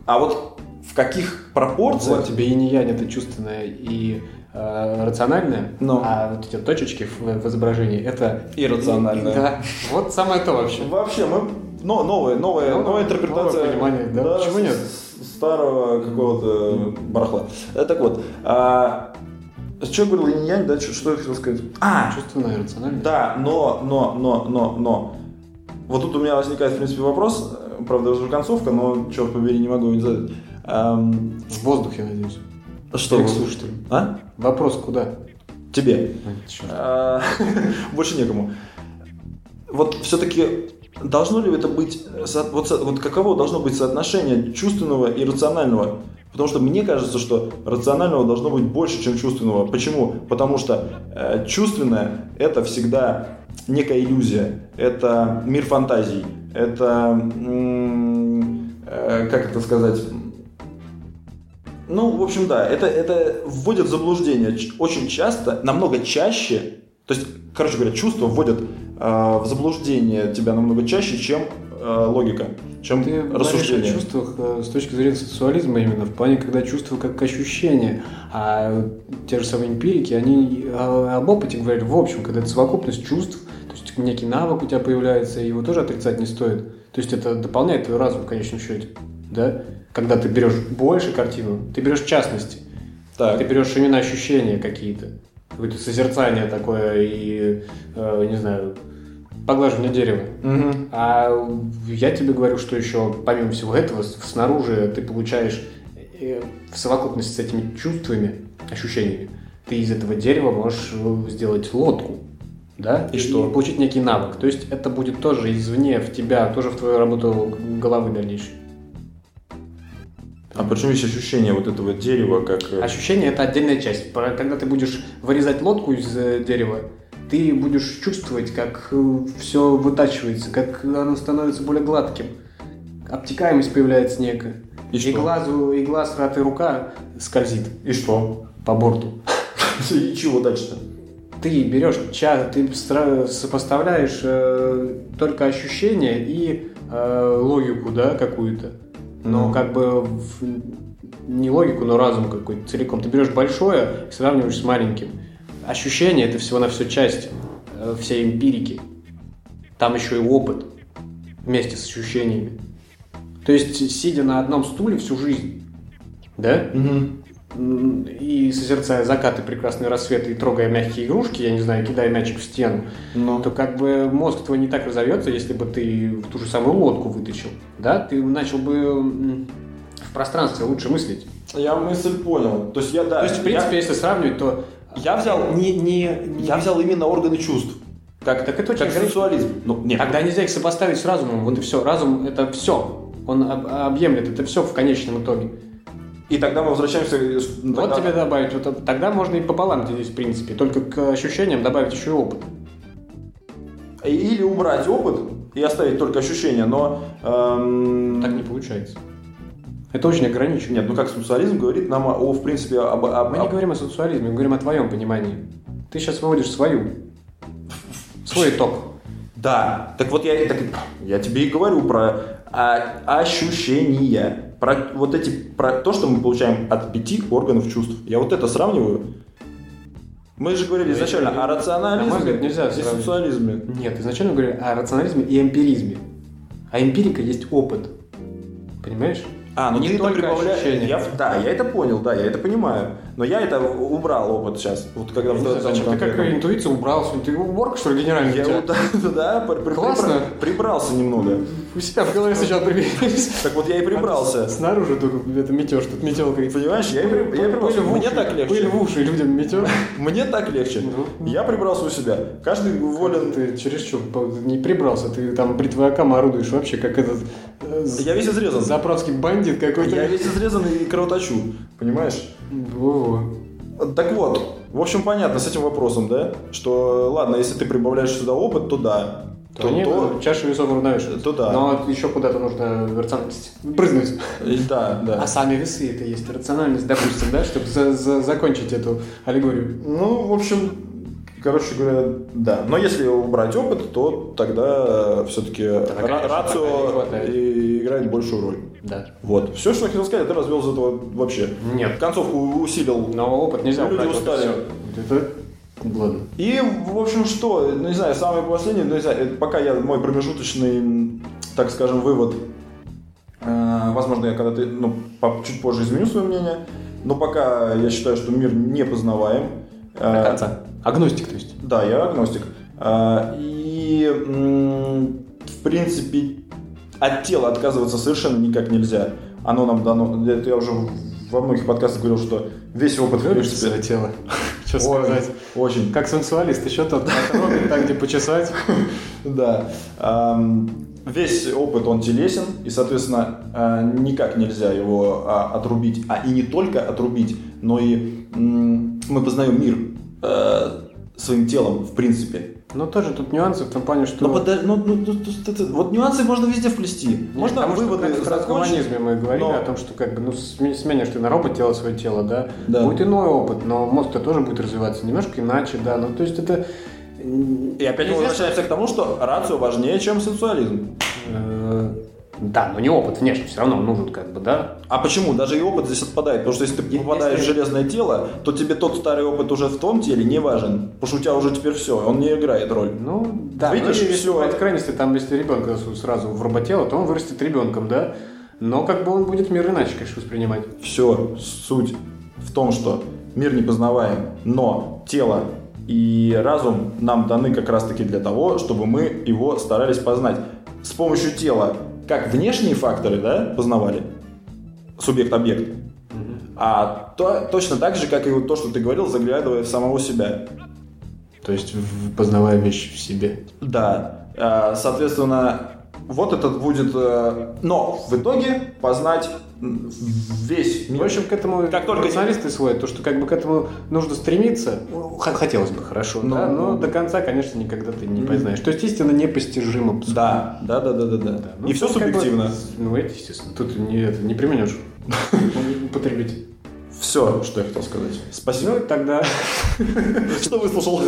А вот в каких пропорциях? Вот тебе и не янь, это чувственное и э, рациональное, Ну. а вот эти точечки в, в изображении это Иррациональное. Да, вот самое то вообще. Вообще, мы но, новая, новая, Новое- новая интерпретация новое понимание, да. Почему с- нет? Старого какого-то барахла. Э, Так вот, а, что говорил, инь-янь, да, что, что я хотел сказать? А, Чувственное и рациональное. да, но, но, но, но, но. Вот тут у меня возникает, в принципе, вопрос, э, правда, уже концовка, но, черт побери, не могу не задать. Ам, В воздух, я надеюсь. что? Или к вы- слушателю. А? Вопрос куда? Тебе. А. А, [LAUGHS] Больше некому. Вот все-таки должно ли это быть, вот, со- вот каково должно быть соотношение чувственного и рационального? Потому что мне кажется, что рационального должно быть больше, чем чувственного. Почему? Потому что э, чувственное это всегда некая иллюзия, это мир фантазий, это э, как это сказать? Ну, в общем, да, это, это вводит в заблуждение очень часто, намного чаще, то есть, короче говоря, чувства вводят э, в заблуждение тебя намного чаще, чем э, логика, чем Ты говоришь о рассуждение. чувствах э, с точки зрения сексуализма именно, в плане, когда чувства как ощущение, а те же самые эмпирики, они э, об опыте говорят в общем, когда это совокупность чувств, то есть некий навык у тебя появляется, и его тоже отрицать не стоит. То есть это дополняет твой разум в конечном счете, да? Когда ты берешь больше картину, ты берешь частности. Так. Ты берешь именно ощущения какие-то. Какое-то созерцание такое и, э, не знаю, поглаживание дерева. Мгм. А я тебе говорю, что еще помимо всего этого, снаружи ты получаешь э, в совокупности с этими чувствами, ощущениями, ты из этого дерева можешь э, сделать лодку. Да? И что? получить некий навык. То есть это будет тоже извне в тебя, тоже в твою работу головы дальнейшей. А почему есть ощущение вот этого дерева, как... э, Ощущение это отдельная часть. Когда ты будешь вырезать лодку из дерева, ты будешь чувствовать, как все вытачивается, как оно становится более гладким. Обтекаемость появляется некая. И что? глазу, и глаз, рот и рука скользит И что? по борту. [LAUGHS] И чего дальше-то? Ты берешь час, ты сопоставляешь э, только ощущения и э, логику, да, какую-то. Но Ну. как бы в- не логику, но разум какой-то целиком. Ты берешь большое и сравниваешь с маленьким. Ощущение это всего на все часть э, всей эмпирики. Там еще и опыт вместе с ощущениями. То есть, сидя на одном стуле всю жизнь, да. М, и созерцая закаты, прекрасные рассветы и трогая мягкие игрушки, я не знаю, кидая мячик в стену, Ну. то как бы мозг твой не так разовьется, если бы ты в ту же самую лодку вытащил, да, ты начал бы в пространстве лучше мыслить. Я мысль понял. То есть я, да... То есть, в принципе, я, если сравнивать, то я взял... не, не, Я взял именно органы чувств. Как, Так это очень как сексуализм. Ну, нет. Тогда нельзя их сопоставить с разумом, вот и все. Разум это все, он об- объемлет это все в конечном итоге. И тогда мы возвращаемся... э, Вот тогда- тебе добавить, вот, тогда можно и пополам делить, в принципе, только к ощущениям добавить еще и опыт. Или убрать опыт и оставить только ощущения, но... эм, Так не получается. Это очень ограничено. Нет, ну как сексуализм говорит нам о, в принципе, об... об- Мы не об- говорим о социализме, мы говорим о твоем понимании. Ты сейчас выводишь свою. Свой итог. Да, так вот я, так, я тебе и говорю про а, ощущения, про вот эти, про то, что мы получаем от пяти органов чувств. Я вот это сравниваю. Мы же говорили Ну, изначально о рационализме взгляд, нельзя и сексуализме. Нет, изначально говорили о рационализме и эмпиризме. А эмпирика есть опыт. Понимаешь? А, ну Не ты это только прибавляешь. ощущения. Я, да, я это понял, да, я это понимаю. Но я это убрал опыт сейчас. Вот когда не знаю, зачем? Ты как интуиция убрался. Ты уборка, что ли, генеральный? Я вот, да, да, при- Классно. прибра- прибрался немного. У себя в голове сначала приберись. Так вот я и прибрался. Снаружи только это метешь, тут метелка. Понимаешь, я и, при- я и прибрался. Мне так легче. Пыль в уши людям метешь. [LAUGHS] Мне так легче. Ну. Я прибрался у себя. Каждый волен. Ты чересчур по- не прибрался, ты там бритвояком орудуешь вообще, как этот э, Я весь изрезан. заправский бандит какой-то. Я весь изрезан и кровоточу. Понимаешь? Во-во. Так вот, в общем, понятно с этим вопросом, да? Что, ладно, если ты прибавляешь сюда опыт, то да. То, они то- чаша весов уравновешиваются. то да. Но еще куда-то нужно рациональность брызнуть. да, да. А сами весы это есть рациональность, допустим, да, чтобы за- за- закончить эту аллегорию. Ну, в общем, короче говоря, да. Но если убрать опыт, то тогда все-таки не рацио играет большую роль. Да. Вот. Все, что я хотел сказать, ты развел из этого вообще. Нет. Концовку усилил. Но опыт нельзя Люди убрать, вот и устали. Это... Ладно. И, в общем, что, ну, не знаю, самый последний, ну, не знаю, пока я, мой промежуточный, так скажем, вывод, э, возможно, я когда-то, ну, по- чуть позже изменю свое мнение, но пока я считаю, что мир не познаваем. Э, До конца. Агностик, то есть. Да, я агностик. А, И, м, в принципе, от тела отказываться совершенно никак нельзя. Оно нам дано. Это я уже во многих подкастах говорил, что весь опыт, в Любишь свое тело? [LAUGHS] Что сказать? Очень. Как сенсуалист, еще тот потрогать, так где почесать. [LAUGHS] Да. Весь опыт, он телесен, и, соответственно, а, никак нельзя его а, отрубить. А и не только отрубить, но и мы познаем мир э, своим телом, в принципе. Но тоже тут нюансы в том плане, что... Но подо- ну, ну, ну, тут это- вот нюансы можно везде вплести. Нет, Можно потому что выводы как в трансгуманизме мы говорили но- о том, что как бы, ну, сме- сменишь ты на робот тело свое тело, да, Да. будет иной опыт, но мозг-то тоже будет развиваться немножко иначе, да, ну, то есть это... И опять возвращаемся к тому, что рацио важнее, чем сенсуализм. Да, но не опыт внешне, все равно нужен как бы, да. А почему? Даже и опыт здесь отпадает. Потому что если ты попадаешь если- в железное тело, то тебе тот старый опыт уже в том теле не важен. Потому что у тебя уже теперь все, он не играет роль. Ну, да, Видишь, ну, если всё. бывает крайности, там, если ребенка сразу в роботело, то он вырастет ребенком, да, но как бы он будет мир иначе, конечно, воспринимать. Все, суть. в том, что мир не познаваем, но тело и разум нам даны как раз-таки для того, чтобы мы его старались познать. С помощью тела как внешние факторы да, познавали, субъект-объект, а то, точно так же, как и вот то, что ты говорил, заглядывая в самого себя. То есть познавая вещь в себе. Да, э, соответственно, вот этот будет... э, Но в итоге познать весь В мир. общем, к этому Как только- националисты сводят, то, что как бы к этому нужно стремиться, ну, хотелось бы хорошо, Ну, да, но ну. до конца, конечно, никогда ты не познаешь. То есть истина непостижима. Да, да, да, да, да, да. Ну, И все тут как бы- субъективно. ну, это естественно. Тут не, это, не применешь. [LAUGHS] Употребить. Все, что я хотел сказать. Спасибо. Ну, тогда... [LAUGHS] Что выслушал?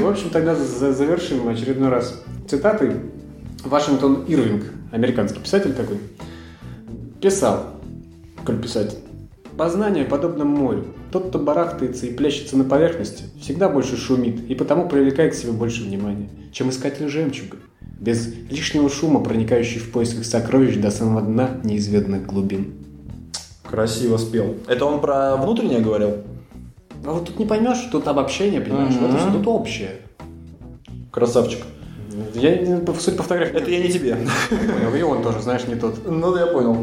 В общем, тогда за- завершим очередной раз цитатой. Вашингтон Ирвинг, американский писатель такой, писал, коль писатель, «Познание подобно морю. Тот, кто барахтается и плещется на поверхности, всегда больше шумит и потому привлекает к себе больше внимания, чем искатель жемчуга, без лишнего шума, проникающий в поисках сокровищ до самого дна неизведанных глубин». Красиво спел. Это он про внутреннее говорил? А вот тут не поймешь, тут обобщение, понимаешь, вот это тут общее. Красавчик. Я, судя по фотографии, Это я не тебе. понял, и он тоже, знаешь, не тот. Ну, я понял.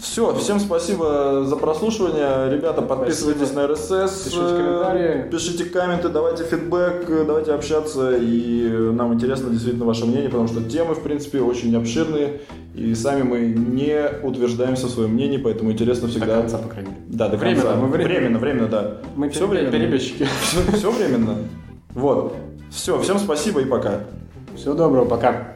Все, всем спасибо за прослушивание. Ребята, подписывайтесь на РСС. Пишите э, комментарии. Пишите комменты, давайте фидбэк, э, давайте общаться. И нам интересно действительно ваше мнение, потому что темы, в принципе, очень обширные. И сами мы не утверждаемся в своем мнении, поэтому интересно До всегда... конца, по крайней мере. Да, до Временно, конца. мы время- Временно, временно, да. Мы все временно. перебежчики. [LAUGHS] Все, все временно. Вот. Все, всем спасибо и пока. Всего доброго, пока.